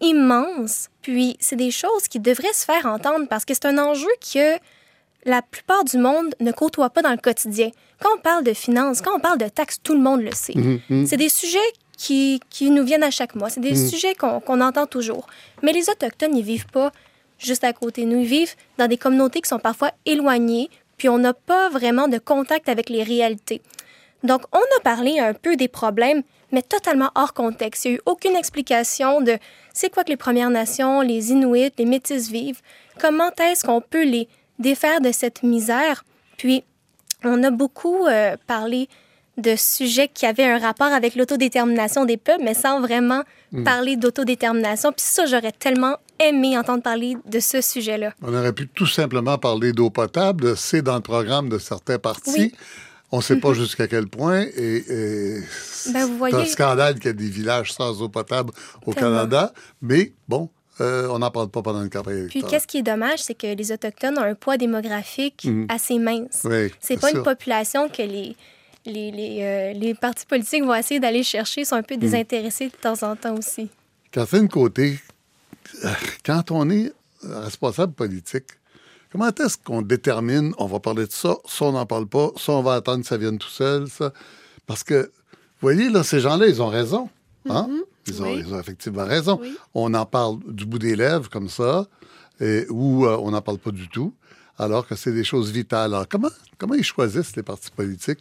immense. Puis c'est des choses qui devraient se faire entendre parce que c'est un enjeu que la plupart du monde ne côtoie pas dans le quotidien. Quand on parle de finances, quand on parle de taxes, tout le monde le sait. Mhm, mhm. C'est des sujets qui, qui nous viennent à chaque mois. C'est des mm. sujets qu'on entend toujours. Mais les Autochtones, ils vivent pas juste à côté. Nous, ils vivent dans des communautés qui sont parfois éloignées, puis on n'a pas vraiment de contact avec les réalités. Donc, on a parlé un peu des problèmes, mais totalement hors contexte. Il n'y a eu aucune explication de c'est quoi que les Premières Nations, les Inuits, les Métis vivent, comment est-ce qu'on peut les défaire de cette misère? Puis, on a beaucoup euh, parlé de sujets qui avaient un rapport avec l'autodétermination des peuples, mais sans vraiment hmm. parler d'autodétermination. Puis ça, j'aurais tellement aimé entendre parler de ce sujet-là. On aurait pu tout simplement parler d'eau potable. C'est dans le programme de certains partis. On ne sait pas jusqu'à quel point. Et, ben, c'est un scandale qu'il y a des villages sans eau potable au Canada. Mais bon, euh, on n'en parle pas pendant une campagne Puis qu'est-ce qui est dommage, c'est que les Autochtones ont un poids démographique hmm. assez mince. Oui, c'est pas une population que les les, les, euh, les partis politiques vont essayer d'aller chercher, sont un peu hmm. désintéressés de temps en temps aussi. Catherine Côté, euh, quand on est responsable politique, comment est-ce qu'on détermine, on va parler de ça, ça on n'en parle pas, ça on va attendre que ça vienne tout seul, ça? Parce que, vous voyez, là, ces gens-là, ils ont raison. Hein? Mm-hmm. Ils ont, ils ont effectivement raison. On en parle du bout des lèvres, comme ça, et, ou on n'en parle pas du tout, alors que c'est des choses vitales. Alors, comment, comment ils choisissent, les partis politiques,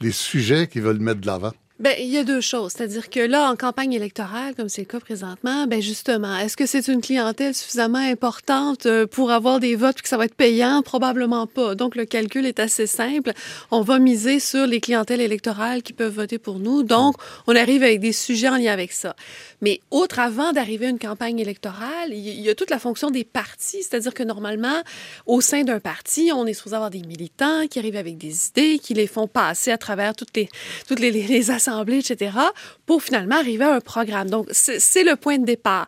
les sujets qu'ils veulent mettre de l'avant? Bien, il y a deux choses. C'est-à-dire que là, en campagne électorale, comme c'est le cas présentement, ben justement, est-ce que c'est une clientèle suffisamment importante euh, pour avoir des votes que ça va être payant? Probablement pas. Donc, le calcul est assez simple. On va miser sur les clientèles électorales qui peuvent voter pour nous. Donc, on arrive avec des sujets en lien avec ça. Mais outre, avant d'arriver à une campagne électorale, il y a toute la fonction des partis. C'est-à-dire que normalement, au sein d'un parti, on est supposé avoir des militants qui arrivent avec des idées, qui les font passer à travers toutes les, toutes les, les assemblées etc., pour finalement arriver à un programme. Donc, c'est le point de départ.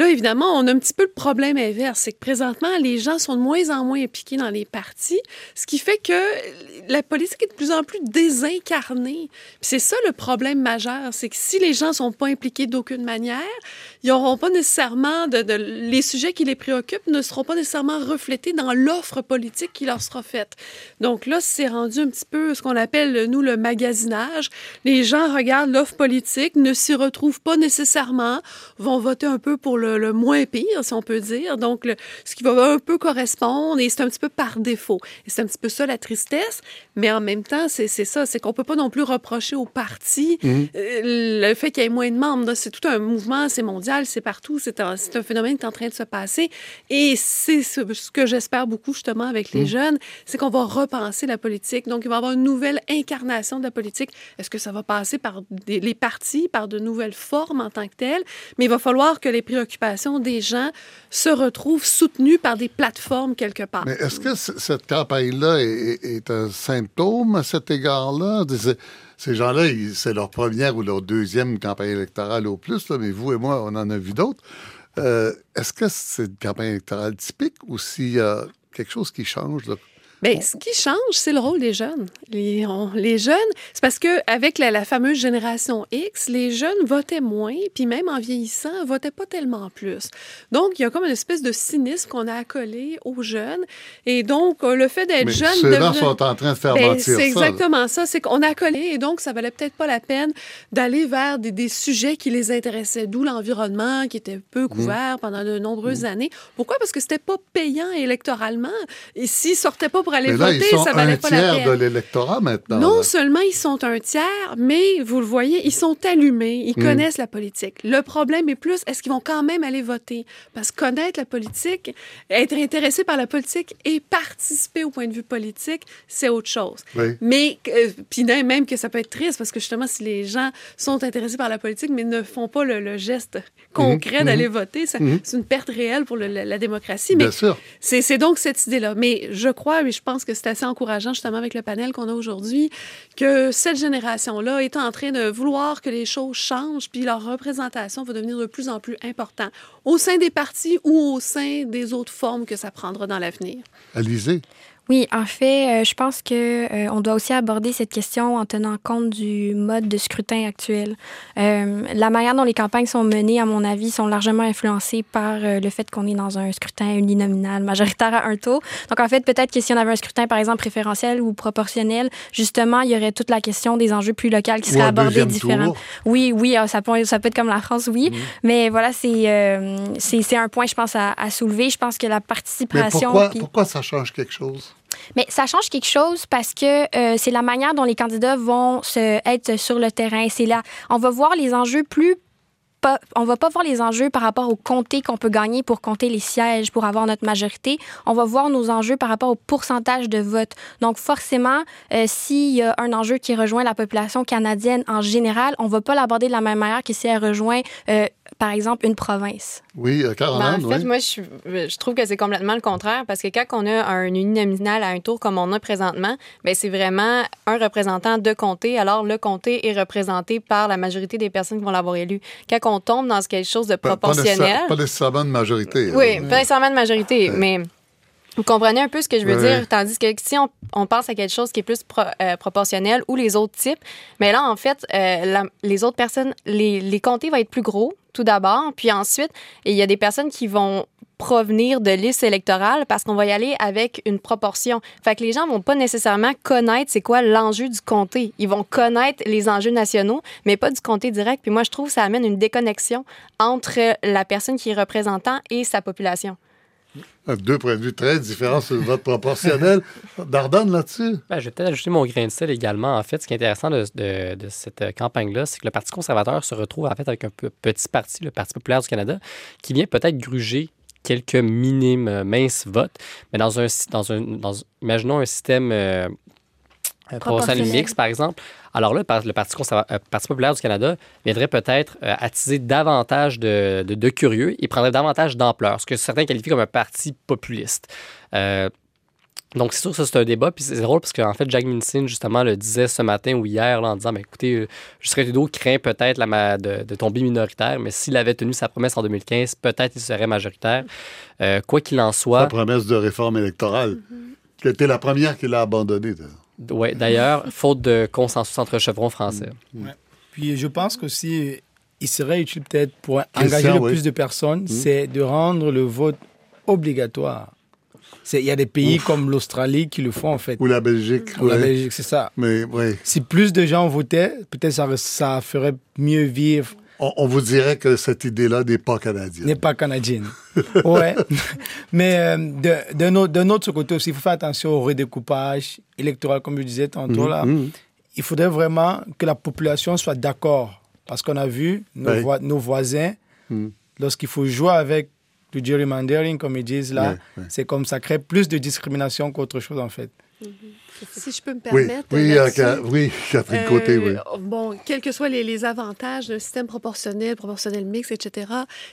Là, évidemment, on a un petit peu le problème inverse, c'est que présentement, les gens sont de moins en moins impliqués dans les partis, ce qui fait que la politique est de plus en plus désincarnée. C'est ça le problème majeur, c'est que si les gens sont pas impliqués d'aucune manière, ils n'auront pas nécessairement les sujets qui les préoccupent ne seront pas nécessairement reflétés dans l'offre politique qui leur sera faite. Donc là, c'est rendu un petit peu ce qu'on appelle nous le magasinage. Les gens regardent l'offre politique, ne s'y retrouvent pas nécessairement, vont voter un peu pour le, moins pire, si on peut dire. Donc, ce qui va un peu correspondre, et c'est un petit peu par défaut. Et c'est un petit peu ça la tristesse, mais en même temps, c'est ça, c'est qu'on peut pas non plus reprocher au parti mhm. euh, le fait qu'il y ait moins de membres. C'est tout un mouvement, c'est mondial, c'est partout, c'est un, un, phénomène qui est en train de se passer. Et c'est ce, que j'espère beaucoup justement avec les mhm. jeunes, c'est qu'on va repenser la politique. Donc, il va y avoir une nouvelle incarnation de la politique. Est-ce que ça va passer par les partis, par de nouvelles formes en tant que telles? Mais il va falloir que les préoccupations des gens se retrouvent soutenus par des plateformes quelque part. Mais est-ce que cette campagne-là est, un symptôme à cet égard-là? Ces gens-là, c'est leur première ou leur deuxième campagne électorale au plus, mais vous et moi, on en a vu d'autres. Euh, est-ce que c'est une campagne électorale typique ou s'il y a quelque chose qui change? Bien, ce qui change, c'est le rôle des jeunes. Les, les jeunes, c'est parce que avec la, la, fameuse génération X, les jeunes votaient moins, puis même en vieillissant, votaient pas tellement plus. Donc, il y a comme une espèce de cynisme qu'on a accolé aux jeunes. Et donc, le fait d'être jeune... Ceux-là sont en train de faire ben, C'est exactement ça. C'est qu'on a accolé, et donc, ça valait peut-être pas la peine d'aller vers des, des, sujets qui les intéressaient, d'où l'environnement, qui était peu mmh. couvert pendant de nombreuses mmh. années. Pourquoi? Parce que c'était pas payant électoralement. Et s'ils sortaient pas pour aller voter, ça valait pas la peine. tiers de l'électorat maintenant. Non seulement ils sont un tiers, mais vous le voyez, ils sont allumés, ils hmm. connaissent la politique. Le problème est plus, est-ce qu'ils vont quand même aller voter? Parce que connaître la politique, être intéressé par la politique et participer au point de vue politique, c'est autre chose. Mais, euh, puis même que ça peut être triste, parce que justement, si les gens sont intéressés par la politique, mais ne font pas le, geste concret hmm. d'aller hmm. voter, c'est une perte réelle pour la, démocratie. Mais c'est donc cette idée-là. Mais je crois, mais je je pense que c'est assez encourageant, justement, avec le panel qu'on a aujourd'hui, que cette génération-là est en train de vouloir que les choses changent, puis leur représentation va devenir de plus en plus importante au sein des partis ou au sein des autres formes que ça prendra dans l'avenir. Alizé. Oui, en fait, euh, je pense que euh, on doit aussi aborder cette question en tenant compte du mode de scrutin actuel. Euh, la manière dont les campagnes sont menées, à mon avis, sont largement influencées par le fait qu'on est dans un scrutin uninominal majoritaire à un tour. Donc, en fait, peut-être que si on avait un scrutin, par exemple, préférentiel ou proportionnel, justement, il y aurait toute la question des enjeux plus locaux qui seraient abordés différemment. Oui, oui, ah, ça peut, ça peut être comme la France, oui. Mais voilà, c'est c'est un point, je pense, à, soulever. Je pense que la participation. pourquoi, pourquoi ça change quelque chose? Mais ça change quelque chose parce que euh, c'est la manière dont les candidats vont se, être sur le terrain. C'est là, on va voir les enjeux plus pas, on va pas voir les enjeux par rapport au comté qu'on peut gagner pour compter les sièges pour avoir notre majorité. On va voir nos enjeux par rapport au pourcentage de vote. Donc forcément, euh, s'il y a un enjeu qui rejoint la population canadienne en général, on va pas l'aborder de la même manière que si elle rejoint euh, par exemple, une province. Oui, euh, Caroline. Ben, en fait, moi, je, je, trouve que c'est complètement le contraire parce que quand on a un uninominal à un tour comme on a présentement, ben, c'est vraiment un représentant de comté. Alors, le comté est représenté par la majorité des personnes qui vont l'avoir élu. Quand on tombe dans quelque chose de proportionnel. Pas, nécessairement de majorité. Oui, pas nécessairement de majorité, mais Vous comprenez un peu ce que je veux dire? Tandis que si on, pense à quelque chose qui est plus euh, proportionnel ou les autres types, mais là, en fait, euh, les autres personnes, les, les comtés vont être plus gros, tout d'abord. Puis ensuite, il y a des personnes qui vont provenir de listes électorales parce qu'on va y aller avec une proportion. Fait que les gens vont pas nécessairement connaître c'est quoi l'enjeu du comté. Ils vont connaître les enjeux nationaux, mais pas du comté direct. Puis moi, je trouve que ça amène une déconnexion entre la personne qui est représentant et sa population. Deux points de vue très différents sur le vote proportionnel. Dardonne là-dessus? Ben, je vais peut-être ajouter mon grain de sel également. En fait, ce qui est intéressant de, de, cette campagne-là, c'est que le Parti conservateur se retrouve en fait avec un petit parti, le Parti populaire du Canada, qui vient peut-être gruger quelques minimes euh, minces votes, mais dans un, dans un dans, imaginons un système euh, euh, proportionnel mix, par exemple. Alors là, le Parti, Parti populaire du Canada viendrait peut-être attiser davantage de, de, curieux et prendrait davantage d'ampleur, ce que certains qualifient comme un parti populiste. Donc, c'est sûr que ça, c'est un débat. Puis c'est drôle parce qu'en fait, Jack Minson, justement, le disait ce matin ou hier en disant ben, écoutez, euh, Justin Trudeau craint peut-être la de, de, tomber minoritaire, mais s'il avait tenu sa promesse en 2015, peut-être il serait majoritaire. Euh, quoi qu'il en soit. Sa promesse de réforme électorale, qui était la première qu'il a abandonnée. Oui, d'ailleurs, faute de consensus entre chevrons français. Mm. Puis je pense qu'aussi, il serait utile peut-être pour engager le plus de personnes, mm. c'est de rendre le vote obligatoire. Il y a des pays comme l'Australie qui le font en fait. Ou la Belgique. Ou la Belgique, c'est ça. Mais oui. Si plus de gens votaient, peut-être ça, ça ferait mieux vivre. On, vous dirait que cette idée-là n'est pas canadienne. N'est pas canadienne. ouais. Mais euh, de, de, autre côté aussi, il faut faire attention au redécoupage électoral, comme je disais tantôt. là. Mm, mm. Il faudrait vraiment que la population soit d'accord. Parce qu'on a vu nos, nos voisins, mm. lorsqu'il faut jouer avec du gerrymandering, comme ils disent là, c'est comme ça crée plus de discrimination qu'autre chose en fait. Si je peux me permettre. Oui, oui, Catherine Côté, oui. Bon, quels que soient les, avantages d'un système proportionnel, proportionnel mix, etc.,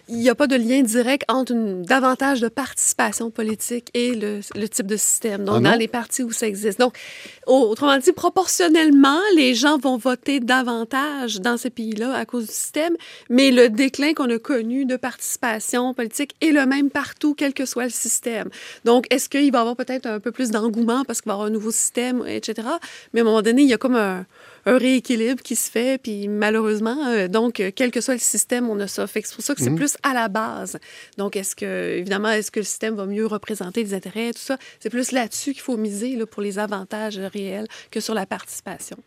il n'y a pas de lien direct entre une, davantage de participation politique et le, type de système, donc ah dans les partis où ça existe. Donc, autrement dit, proportionnellement, les gens vont voter davantage dans ces pays-là à cause du système, mais le déclin qu'on a connu de participation politique est le même partout, quel que soit le système. Donc, est-ce qu'il va y avoir peut-être un peu plus d'engouement parce qu'il va y avoir un nouveau système? Etc. Mais à un moment donné, il y a comme un, rééquilibre qui se fait, puis malheureusement, euh, donc, quel que soit le système, on a ça. Fait c'est pour ça que c'est mhm. plus à la base. Donc, est-ce que, évidemment, est-ce que le système va mieux représenter les intérêts, tout ça? C'est plus là-dessus qu'il faut miser là, pour les avantages réels que sur la participation.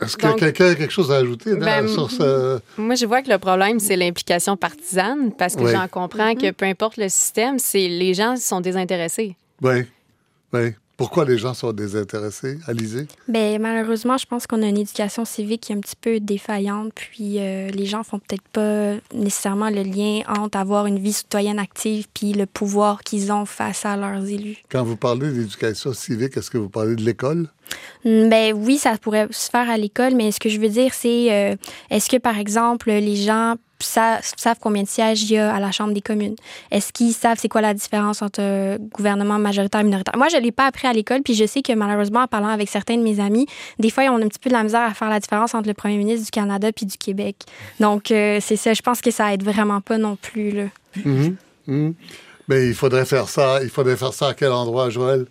Est-ce que quelqu'un a quelque chose à ajouter ben, sur ce... Moi, je vois que le problème, c'est l'implication partisane, parce que j'en comprends que mhm. peu importe le système, c'est les gens sont désintéressés. Oui, oui. Pourquoi les gens sont désintéressés? Alizé? Bien, malheureusement, je pense qu'on a une éducation civique qui est un petit peu défaillante, puis euh, les gens font peut-être pas nécessairement le lien entre avoir une vie citoyenne active puis le pouvoir qu'ils ont face à leurs élus. Quand vous parlez d'éducation civique, est-ce que vous parlez de l'école? Ben oui, ça pourrait se faire à l'école, mais ce que je veux dire, c'est euh, est-ce que, par exemple, les gens savent combien de sièges il y a à la Chambre des communes? Est-ce qu'ils savent c'est quoi la différence entre gouvernement majoritaire et minoritaire? Moi, je ne l'ai pas appris à l'école, puis je sais que malheureusement, en parlant avec certains de mes amis, des fois, ils ont un petit peu de la misère à faire la différence entre le premier ministre du Canada puis du Québec. Donc, euh, c'est ça. Je pense que ça aide vraiment pas non plus. Là. Mm-hmm. Mm-hmm. Mais il faudrait faire ça. Il faudrait faire ça à quel endroit, Joël?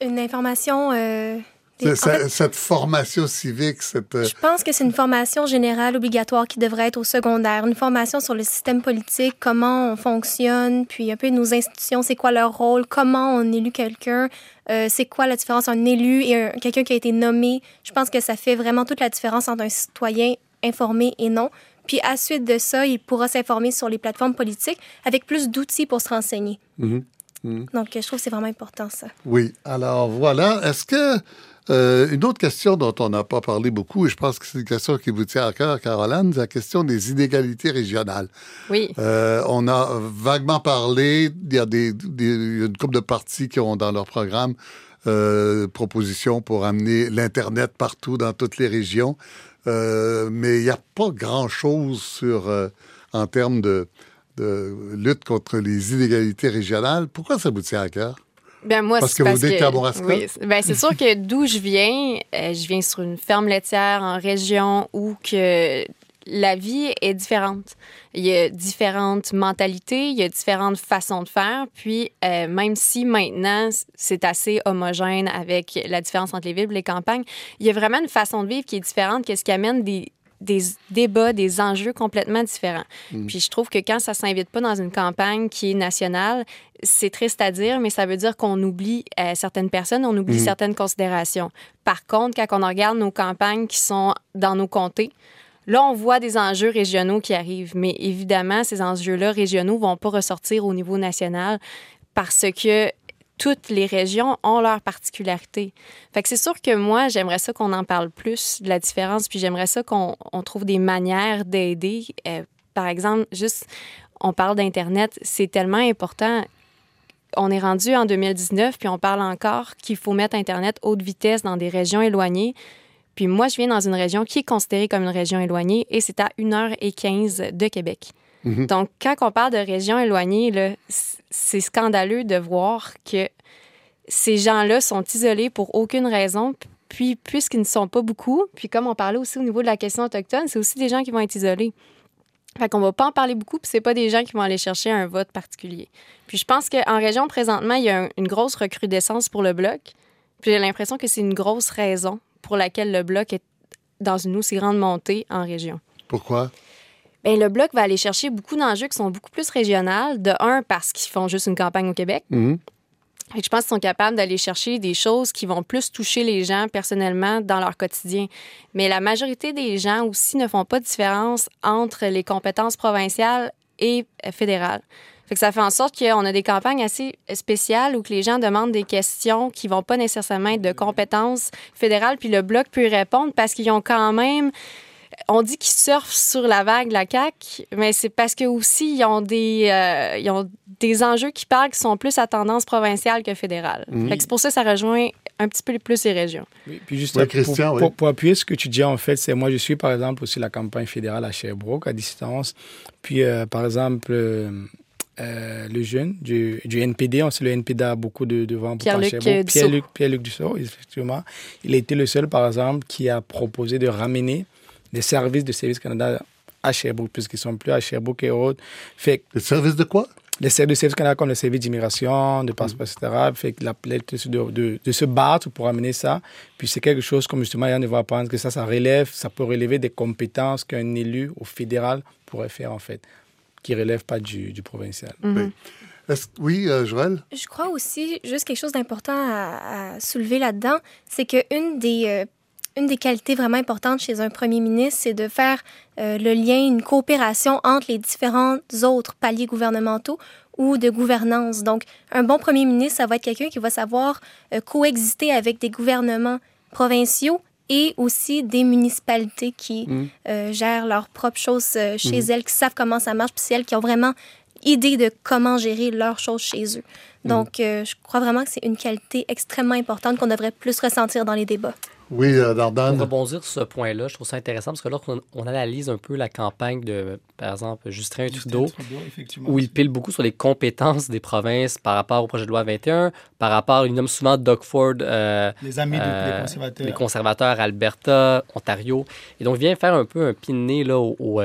Une information. Euh, cette formation civique, cette... Euh, Je pense que c'est une formation générale obligatoire qui devrait être au secondaire. Une formation sur le système politique, comment on fonctionne, puis un peu nos institutions, c'est quoi leur rôle, comment on élu quelqu'un, euh, c'est quoi la différence entre un élu et quelqu'un qui a été nommé. Je pense que ça fait vraiment toute la différence entre un citoyen informé et non. Puis à suite de ça, il pourra s'informer sur les plateformes politiques avec plus d'outils pour se renseigner. Mm-hmm. Mm-hmm. Donc, je trouve que c'est vraiment important, ça. Oui. Alors, voilà. Est-ce que euh, une autre question dont on n'a pas parlé beaucoup, et je pense que c'est une question qui vous tient à cœur, Caroline, c'est la question des inégalités régionales. Oui. Euh, on a vaguement parlé, il y a des, une couple de partis qui ont dans leur programme euh, proposition pour amener l'Internet partout dans toutes les régions, euh, mais il n'y a pas grand-chose sur en termes de, de lutte contre les inégalités régionales. Pourquoi ça vous tient à cœur? Ben moi, parce que vous dites Kamouraska? Oui, ben c'est sûr que d'où je viens, euh, je viens sur une ferme laitière en région où que la vie est différente. Il y a différentes mentalités, il y a différentes façons de faire. Puis, euh, même si maintenant, c'est assez homogène avec la différence entre les villes et les campagnes, il y a vraiment une façon de vivre qui est différente, qu'est-ce qui amène des, des débats, des enjeux complètement différents. Mm. Puis je trouve que quand ça s'invite pas dans une campagne qui est nationale, c'est triste à dire, mais ça veut dire qu'on oublie euh, certaines personnes, on oublie mm. certaines considérations. Par contre, quand on regarde nos campagnes qui sont dans nos comtés, Là, on voit des enjeux régionaux qui arrivent, mais évidemment, ces enjeux-là régionaux vont pas ressortir au niveau national parce que toutes les régions ont leurs particularités. C'est sûr que moi, j'aimerais ça qu'on en parle plus de la différence, puis j'aimerais ça qu'on trouve des manières d'aider. Euh, par exemple, juste, on parle d'Internet, c'est tellement important. On est rendu en 2019, puis on parle encore qu'il faut mettre Internet haute vitesse dans des régions éloignées. Puis moi, je viens dans une région qui est considérée comme une région éloignée et c'est à 1h15 de Québec. Mhm. Donc, quand on parle de régions éloignées, c'est scandaleux de voir que ces gens-là sont isolés pour aucune raison. Puis, puisqu'ils ne sont pas beaucoup, puis comme on parlait aussi au niveau de la question autochtone, c'est aussi des gens qui vont être isolés. Fait qu'on va pas en parler beaucoup, puis c'est pas des gens qui vont aller chercher un vote particulier. Puis je pense qu'en région, présentement, il y a une grosse recrudescence pour le bloc. Puis j'ai l'impression que c'est une grosse raison pour laquelle le bloc est dans une aussi grande montée en région. Pourquoi? Bien, le bloc va aller chercher beaucoup d'enjeux qui sont beaucoup plus régionaux. De un, parce qu'ils font juste une campagne au Québec. Mhm. je pense qu'ils sont capables d'aller chercher des choses qui vont plus toucher les gens personnellement dans leur quotidien. Mais la majorité des gens aussi ne font pas de différence entre les compétences provinciales et fédérales ça fait en sorte qu'on a des campagnes assez spéciales où que les gens demandent des questions qui vont pas nécessairement être de compétences fédérales, puis le bloc peut y répondre parce qu'ils ont quand même on dit qu'ils surfent sur la vague la CAC, mais c'est parce que aussi ils ont des euh, ils ont des enjeux qui parlent qui sont plus à tendance provinciale que fédérale. Mhm. C'est pour ça que ça rejoint un petit peu plus les régions. Oui, puis juste pour, pour, appuyer ce que tu dis en fait, c'est moi je suis par exemple aussi la campagne fédérale à Sherbrooke à distance. Puis euh, par exemple euh, euh, le jeune du, du, NPD. On sait le NPD a beaucoup de, de vent Pierre-Luc Pierre-Luc Pierre Dussault, effectivement. Il a été le seul, par exemple, qui a proposé de ramener des services de Service Canada à Sherbrooke, puisqu'ils sont plus à Sherbrooke et autres. Fait les services de quoi? Les services de Service Canada comme le service d'immigration, de passeport, etc. Fait que la de, de, de, se battre pour amener ça. Puis c'est quelque chose, comme justement, Yann va apprendre que ça, ça relève, ça peut relever des compétences qu'un élu au fédéral pourrait faire, en fait qui ne relève pas du, provincial. Mhm. Oui, euh, Joël? Je crois aussi, juste quelque chose d'important à, soulever là-dedans, c'est qu'une des, euh, une des qualités vraiment importantes chez un premier ministre, c'est de faire euh, le lien, une coopération entre les différents autres paliers gouvernementaux ou de gouvernance. Donc, un bon premier ministre, ça va être quelqu'un qui va savoir coexister avec des gouvernements provinciaux et aussi des municipalités qui mm. euh, gèrent leurs propres choses euh, chez mm. elles, qui savent comment ça marche, puis c'est elles qui ont vraiment idée de comment gérer leurs choses chez eux. Mm. Donc, euh, je crois vraiment que c'est une qualité extrêmement importante qu'on devrait plus ressentir dans les débats. Oui, euh, Pour rebondir sur ce point-là, je trouve ça intéressant parce que lorsqu'on on analyse un peu la campagne de, par exemple, Justin Trudeau, où il pile beaucoup sur les compétences des provinces par rapport au projet de loi 21, par rapport, il nomme souvent Doug Ford, euh, les amis des euh, conservateurs. les conservateurs, Alberta, Ontario. Et donc, il vient faire un peu un piné là, au,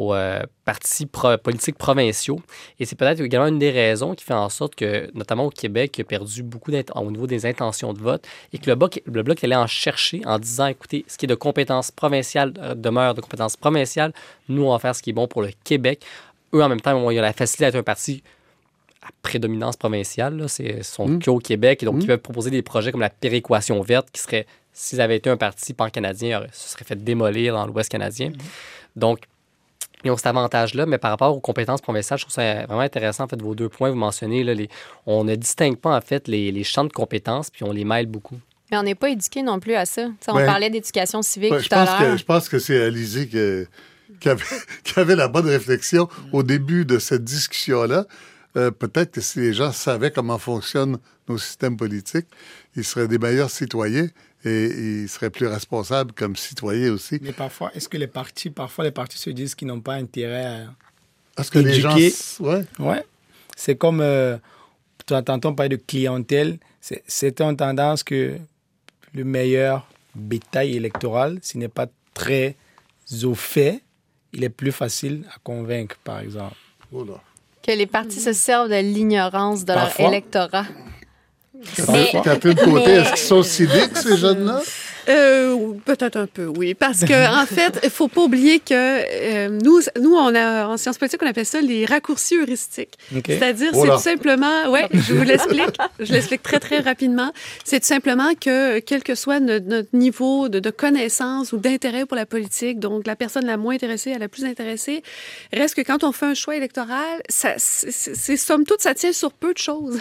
aux euh, partis politiques provinciaux. Et c'est peut-être également une des raisons qui fait en sorte que, notamment au Québec, il a perdu beaucoup au niveau des intentions de vote et que le bloc, le bloc allait en chercher en disant, écoutez, ce qui est de compétences provinciales euh, demeure de compétences provinciales. Nous, on va faire ce qui est bon pour le Québec. Eux, en même temps, il y a la facilité d'être un parti à prédominance provinciale. C'est son mmh. au Québec. Et donc, mmh. ils peuvent proposer des projets comme la péréquation verte qui serait, s'ils avaient été un parti pan-canadien, ce serait fait démolir dans l'Ouest canadien. Mmh. Donc, ils ont cet avantage-là, mais par rapport aux compétences provinciales, je trouve ça vraiment intéressant, en fait, vos deux points, vous mentionnez, là, les, on ne distingue pas, en fait, les, les, champs de compétences, puis on les mêle beaucoup. Mais on n'est pas éduqué non plus à ça. on parlait d'éducation civique tout à l'heure. Je pense que c'est Alizé qui, avait, qui, avait, la bonne réflexion au début de cette discussion-là. Euh, peut-être que si les gens savaient comment fonctionnent nos systèmes politiques, ils seraient des meilleurs citoyens et ils seraient plus responsables comme citoyens aussi. Mais parfois, est-ce que les partis, parfois les partis se disent qu'ils n'ont pas intérêt à Est-ce que les gens... Ouais. ouais. C'est comme, euh, tu entends parler de clientèle, c'est une tendance que le meilleur bétail électoral, ce n'est pas très au fait il est plus facile à convaincre, par exemple. Oh que les partis se servent de l'ignorance de leur électorat. Catherine Côté, est-ce qu'ils sont cyniques, ces jeunes-là? Euh, peut-être un peu, oui. Parce que en fait, il faut pas oublier que euh, nous, nous, on a, en sciences politiques, on appelle ça les raccourcis heuristiques. C'est-à-dire, c'est tout simplement, ouais, je vous l'explique, je l'explique très, très rapidement. C'est tout simplement que, quel que soit notre, niveau de, de, connaissance ou d'intérêt pour la politique, donc la personne la moins intéressée à la plus intéressée, reste que quand on fait un choix électoral, ça, c'est somme toute, ça tient sur peu de choses.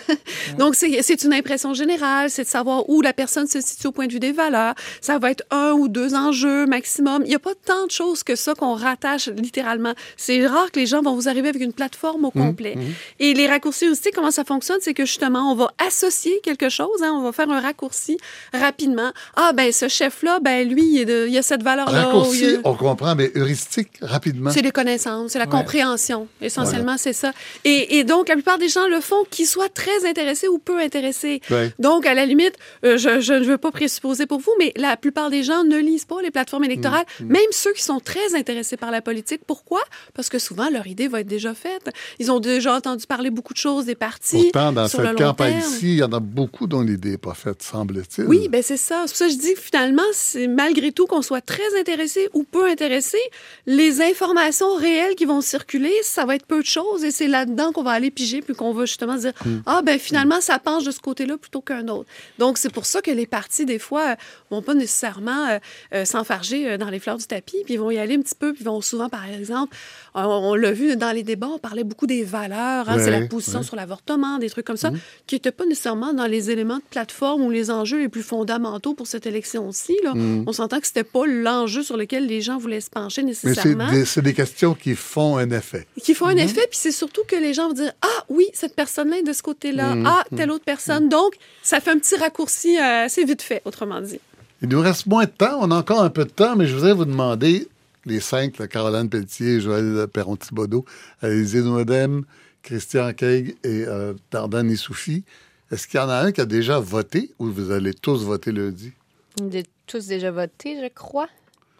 donc, c'est une impression générale, c'est de savoir où la personne se situe au point de vue des valeurs, ça va être un ou deux enjeux maximum. Il n'y a pas tant de choses que ça qu'on rattache littéralement. C'est rare que les gens vont vous arriver avec une plateforme au mmh, complet. Mmh. Et les raccourcis aussi, comment ça fonctionne, c'est que justement, on va associer quelque chose, hein, on va faire un raccourci rapidement. Ah, ben ce chef-là, ben lui, il, y a cette valeur-là. Raccourci, on comprend, mais heuristique, rapidement. C'est les connaissances, c'est la compréhension. Essentiellement, c'est ça. Et, donc, la plupart des gens le font, qu'ils soient très intéressés ou peu intéressés. Donc, à la limite, euh, je, je ne veux pas présupposer pour vous, mais la plupart des gens ne lisent pas les plateformes électorales, mm, mm. même ceux qui sont très intéressés par la politique. Pourquoi? Parce que souvent, leur idée va être déjà faite. Ils ont déjà entendu parler beaucoup de choses des partis. Pourtant, dans cette campagne-ci, il y en a beaucoup dont l'idée n'est pas faite, semble-t-il. Oui, ben c'est ça. C'est pour ça que je dis que finalement, c'est malgré tout qu'on soit très intéressé ou peu intéressé, les informations réelles qui vont circuler, ça va être peu de choses et c'est là-dedans qu'on va aller piger puis qu'on va justement dire mm. ah ben finalement ça penche de ce côté-là plutôt qu'un autre. Donc c'est pour ça que les partis des fois vont pas nécessairement euh, euh, s'enfarger euh, dans les fleurs du tapis, puis ils vont y aller un petit peu, puis ils vont souvent, par exemple, on, l'a vu dans les débats, on parlait beaucoup des valeurs, hein, c'est la position sur l'avortement, des trucs comme ça, mhm. qui n'étaient pas nécessairement dans les éléments de plateforme ou les enjeux les plus fondamentaux pour cette élection-ci. Mhm. On s'entend que c'était pas l'enjeu sur lequel les gens voulaient se pencher nécessairement. Mais c'est des, questions qui font un effet. Qui font un mhm. effet, puis c'est surtout que les gens vont dire Ah oui, cette personne-là est de ce côté-là, ah, telle autre personne. Donc, ça fait un petit raccourci assez vite fait, autrement dit. Il nous reste moins de temps. On a encore un peu de temps, mais je voudrais vous demander, les cinq, Caroline Pelletier, Joël Perron-Thibodeau, Alizé Noedem, Christian Keig et euh, Dardan Issoufi, est-ce qu'il y en a un qui a déjà voté ou vous allez tous voter lundi? On a tous déjà voté, je crois.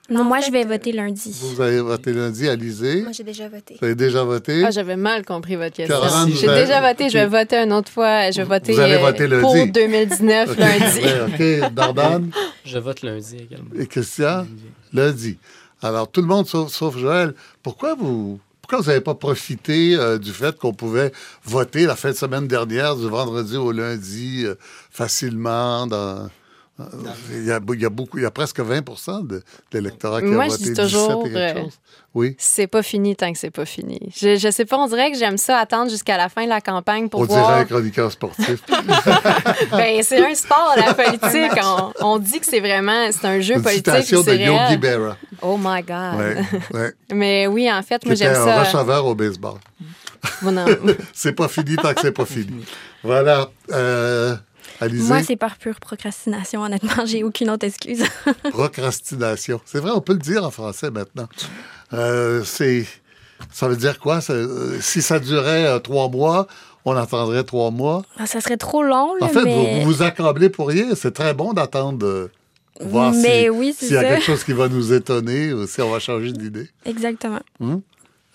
Non, moi, je vais voter lundi. Vous avez voté lundi, Alizé? Moi, j'ai déjà voté. Vous avez déjà voté? Ah, j'avais mal compris votre question. J'ai déjà voté, je vais voter une autre fois. Je vais voter, vous allez voter lundi. pour 2019 lundi. OK, Dardan? Je vote lundi également. Et Christian? Lundi. Alors, tout le monde sauf, Joël. Pourquoi vous... Pourquoi vous n'avez pas profité euh, du fait qu'on pouvait voter la fin de semaine dernière, du vendredi au lundi, euh, facilement, dans, il y, a, beaucoup, il y a presque 20 de, l'électorat qui Moi, a voté je dis toujours, euh, oui. c'est pas fini tant que c'est pas fini. Je, je sais pas, on dirait que j'aime ça attendre jusqu'à la fin de la campagne pour on voir... On dirait un chroniqueur sportif. ben, c'est un sport, la politique. On, on dit que c'est vraiment, c'est un jeu Une politique. citation de Yogi Berra. Oh my God. Ouais, ouais. Mais oui, en fait, moi, j'aime ça. un au baseball. c'est pas fini tant que c'est pas fini. Voilà. Euh, moi, c'est par pure procrastination, honnêtement. J'ai aucune autre excuse. procrastination. C'est vrai, on peut le dire en français maintenant. Euh, c'est. Ça veut dire quoi? Euh, si ça durait euh, trois mois, on attendrait trois mois. Ah, ça serait trop long. en fait, vous, vous accablez pour rien. C'est très bon d'attendre voir s'il y a quelque chose qui va nous étonner ou si on va changer d'idée. Exactement. Hum?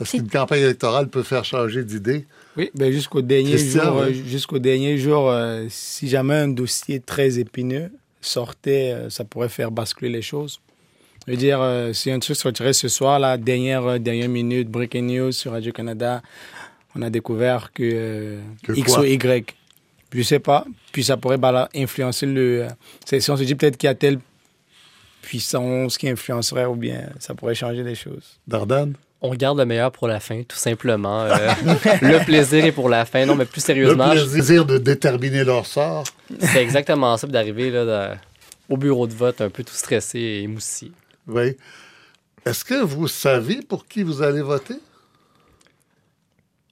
Est-ce qu'une campagne électorale peut faire changer d'idée? Oui, ben jusqu'au dernier jour, euh, jusqu'au dernier jour, euh, si jamais un dossier très épineux sortait, euh, ça pourrait faire basculer les choses. Je veux dire, si un truc sortirait ce soir, la dernière, dernière minute, breaking news sur Radio-Canada, on a découvert que, X ou Y, je sais pas, puis ça pourrait influencer le... si on se dit peut-être qu'il y a telle puissance qui influencerait ou bien ça pourrait changer les choses. Dardan on garde le meilleur pour la fin, tout simplement. Euh, le plaisir est pour la fin. Non, mais plus sérieusement. Le plaisir de déterminer leur sort. C'est exactement ça, d'arriver au bureau de vote un peu tout stressé et émoussi. Oui. Est-ce que vous savez pour qui vous allez voter?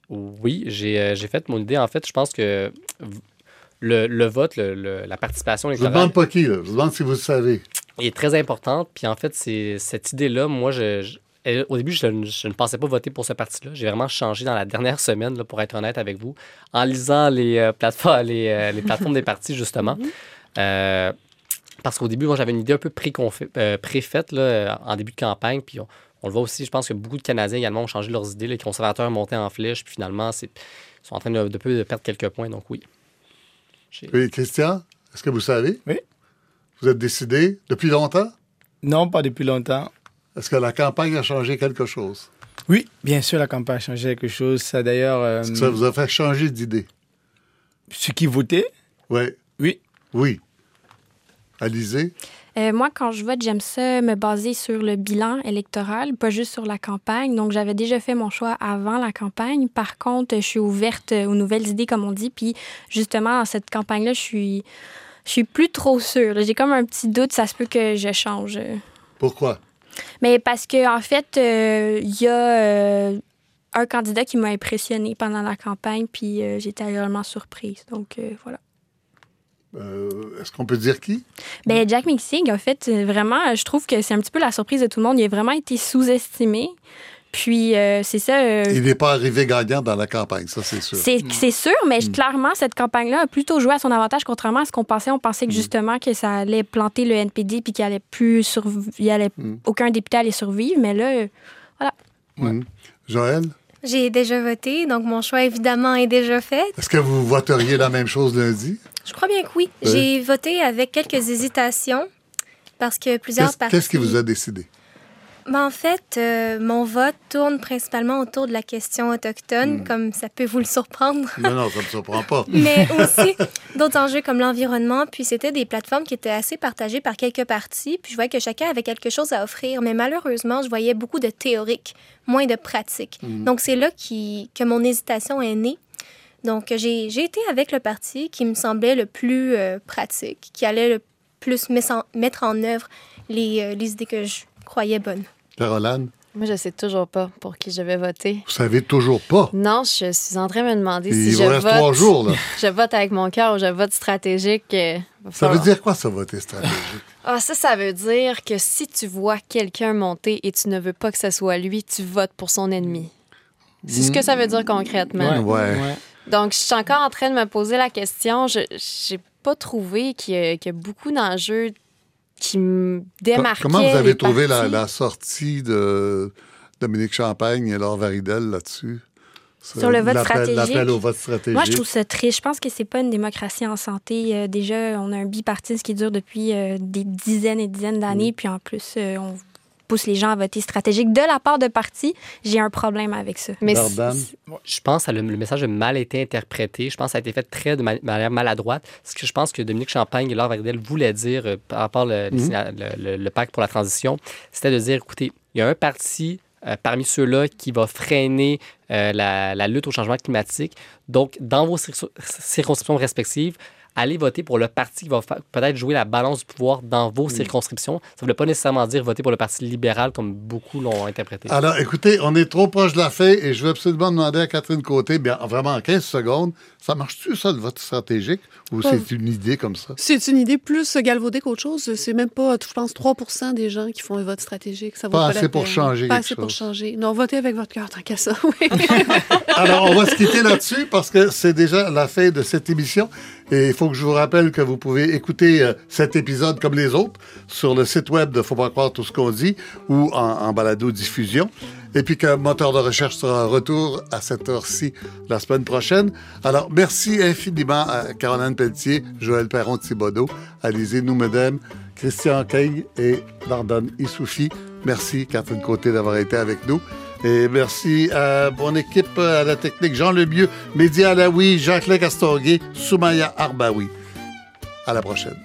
Oui, j'ai euh, fait mon idée. En fait, je pense que le, vote, la participation électorale... Je ne demande pas qui, là. je vous demande si vous le savez. est très importante. Puis en fait, c'est cette idée-là, moi, je, au début, je, ne pensais pas voter pour ce parti-là. J'ai vraiment changé dans la dernière semaine, là, pour être honnête avec vous, en lisant les, euh, plateformes, les, euh, les, plateformes des partis, justement. Mhm. Euh, parce qu'au début, moi, j'avais une idée un peu préfaite là, en début de campagne, puis On le voit aussi, je pense que beaucoup de Canadiens également ont changé leurs idées. Les conservateurs montaient en flèche, puis finalement, ils sont en train de, de, de perdre quelques points. Donc oui. Oui, Christian, est-ce que vous savez? Oui. Vous êtes décidé depuis longtemps? Non, pas depuis longtemps. Est-ce que la campagne a changé quelque chose? Oui, bien sûr, la campagne a changé quelque chose. Ça, d'ailleurs. Euh, ça vous a fait changer d'idée? Ce qui votait? Oui. Oui. Oui. Alizé? Euh, moi, quand je vote, j'aime ça me baser sur le bilan électoral, pas juste sur la campagne. Donc, j'avais déjà fait mon choix avant la campagne. Par contre, je suis ouverte aux nouvelles idées, comme on dit. Puis, justement, dans cette campagne-là, je suis, je suis plus trop sûre. J'ai comme un petit doute, ça se peut que je change. Pourquoi? Mais parce que en fait, il euh, y a euh, un candidat qui m'a impressionné pendant la campagne, puis j'étais agréablement surprise. Donc, voilà. Euh, est-ce qu'on peut dire qui? Ben, Jack Mixing, en fait, vraiment, je trouve que c'est un petit peu la surprise de tout le monde. Il a vraiment été sous-estimé. Puis, euh, c'est ça. Euh, il n'est pas arrivé gagnant dans la campagne, ça, c'est sûr. C'est sûr, mais mm. clairement, cette campagne-là a plutôt joué à son avantage, contrairement à ce qu'on pensait. On pensait que mm. justement, que ça allait planter le NPD puis qu'il allait plus allait... Mm. aucun député allait survivre. Mais là, voilà. Joël? J'ai déjà voté, donc mon choix, évidemment, est déjà fait. Est-ce que vous voteriez la même chose lundi? Je crois bien que oui. J'ai voté avec quelques hésitations parce que plusieurs. Qu'est-ce qui vous a décidé? Ben, en fait, euh, mon vote tourne principalement autour de la question autochtone, hmm. comme ça peut vous le surprendre. non, non, ça ne me surprend pas. Mais aussi d'autres enjeux comme l'environnement. Puis c'était des plateformes qui étaient assez partagées par quelques partis. Puis je voyais que chacun avait quelque chose à offrir. Mais malheureusement, je voyais beaucoup de théorique, moins de pratique. Hmm. Donc c'est là qui, que mon hésitation est née. Donc, j'ai été avec le parti qui me semblait le plus euh, pratique, qui allait le plus mettre en œuvre les, euh, les, idées que je croyais bonnes. Caroline? Moi, je sais toujours pas pour qui je vais voter. Vous savez toujours pas? Non, je suis en train de me demander si je reste vote. trois jours, là. je vote avec mon cœur ou je vote stratégique. Euh, ça veut dire quoi, ça, voter stratégique? Ah, ça, ça veut dire que si tu vois quelqu'un monter et tu ne veux pas que ce soit lui, tu votes pour son ennemi. C'est ce que ça veut dire concrètement. ouais. ouais. Donc, je suis encore en train de me poser la question. Je n'ai pas trouvé qu'il y, a beaucoup d'enjeux qui me démarquaient. Comment vous avez trouvé la, sortie de Dominique Champagne et Laure Varidel là-dessus? Sur le vote stratégique. L'appel au vote stratégique. Moi, je trouve ça triste. Je pense que c'est pas une démocratie en santé. Euh, déjà, on a un bipartisme qui dure depuis euh, des dizaines et dizaines d'années. Mm. Puis en plus, euh, on pousse les gens à voter stratégique de la part de partis, j'ai un problème avec ça. Mais je pense que le, message a mal été interprété. Je pense que ça a été fait très de manière maladroite. Ce que je pense que Dominique Champagne et Laure Verdel voulaient dire euh, par rapport au mhm. le, pacte pour la transition, c'était de dire, écoutez, il y a un parti euh, parmi ceux-là qui va freiner euh, la, la, lutte au changement climatique. Donc, dans vos circonscriptions respectives, allez voter pour le parti qui va peut-être jouer la balance du pouvoir dans vos mm. circonscriptions. Ça ne veut pas nécessairement dire voter pour le Parti libéral comme beaucoup l'ont interprété. Alors, écoutez, on est trop proche de la fin et je veux absolument demander à Catherine Côté, bien, vraiment en 15 secondes, ça marche-tu ça, le vote stratégique, ou c'est une idée comme ça? C'est une idée plus galvaudée qu'autre chose. C'est même pas, je pense, 3 des gens qui font un vote stratégique. Ça pas, assez pour changer. Pas assez pour changer. Non, votez avec votre cœur, tant qu'à ça, oui. Alors, on va se quitter là-dessus parce que c'est déjà la fin de cette émission. Et il faut que je vous rappelle que vous pouvez écouter euh, cet épisode comme les autres sur le site web de Faut pas croire tout ce qu'on dit ou en, balado-diffusion. Et puis qu'un moteur de recherche sera en retour à cette heure-ci la semaine prochaine. Alors, merci infiniment à Caroline Pelletier, Joël Perron-Thibodeau, Alizé Noumedem, Christian King et Dardon Issoufi. Merci, Catherine Côté, d'avoir été avec nous. Et merci à mon équipe, à la technique, Jean Lemieux, Média Alaoui, Jacques Castorguet, Soumaya Arbaoui. À la prochaine.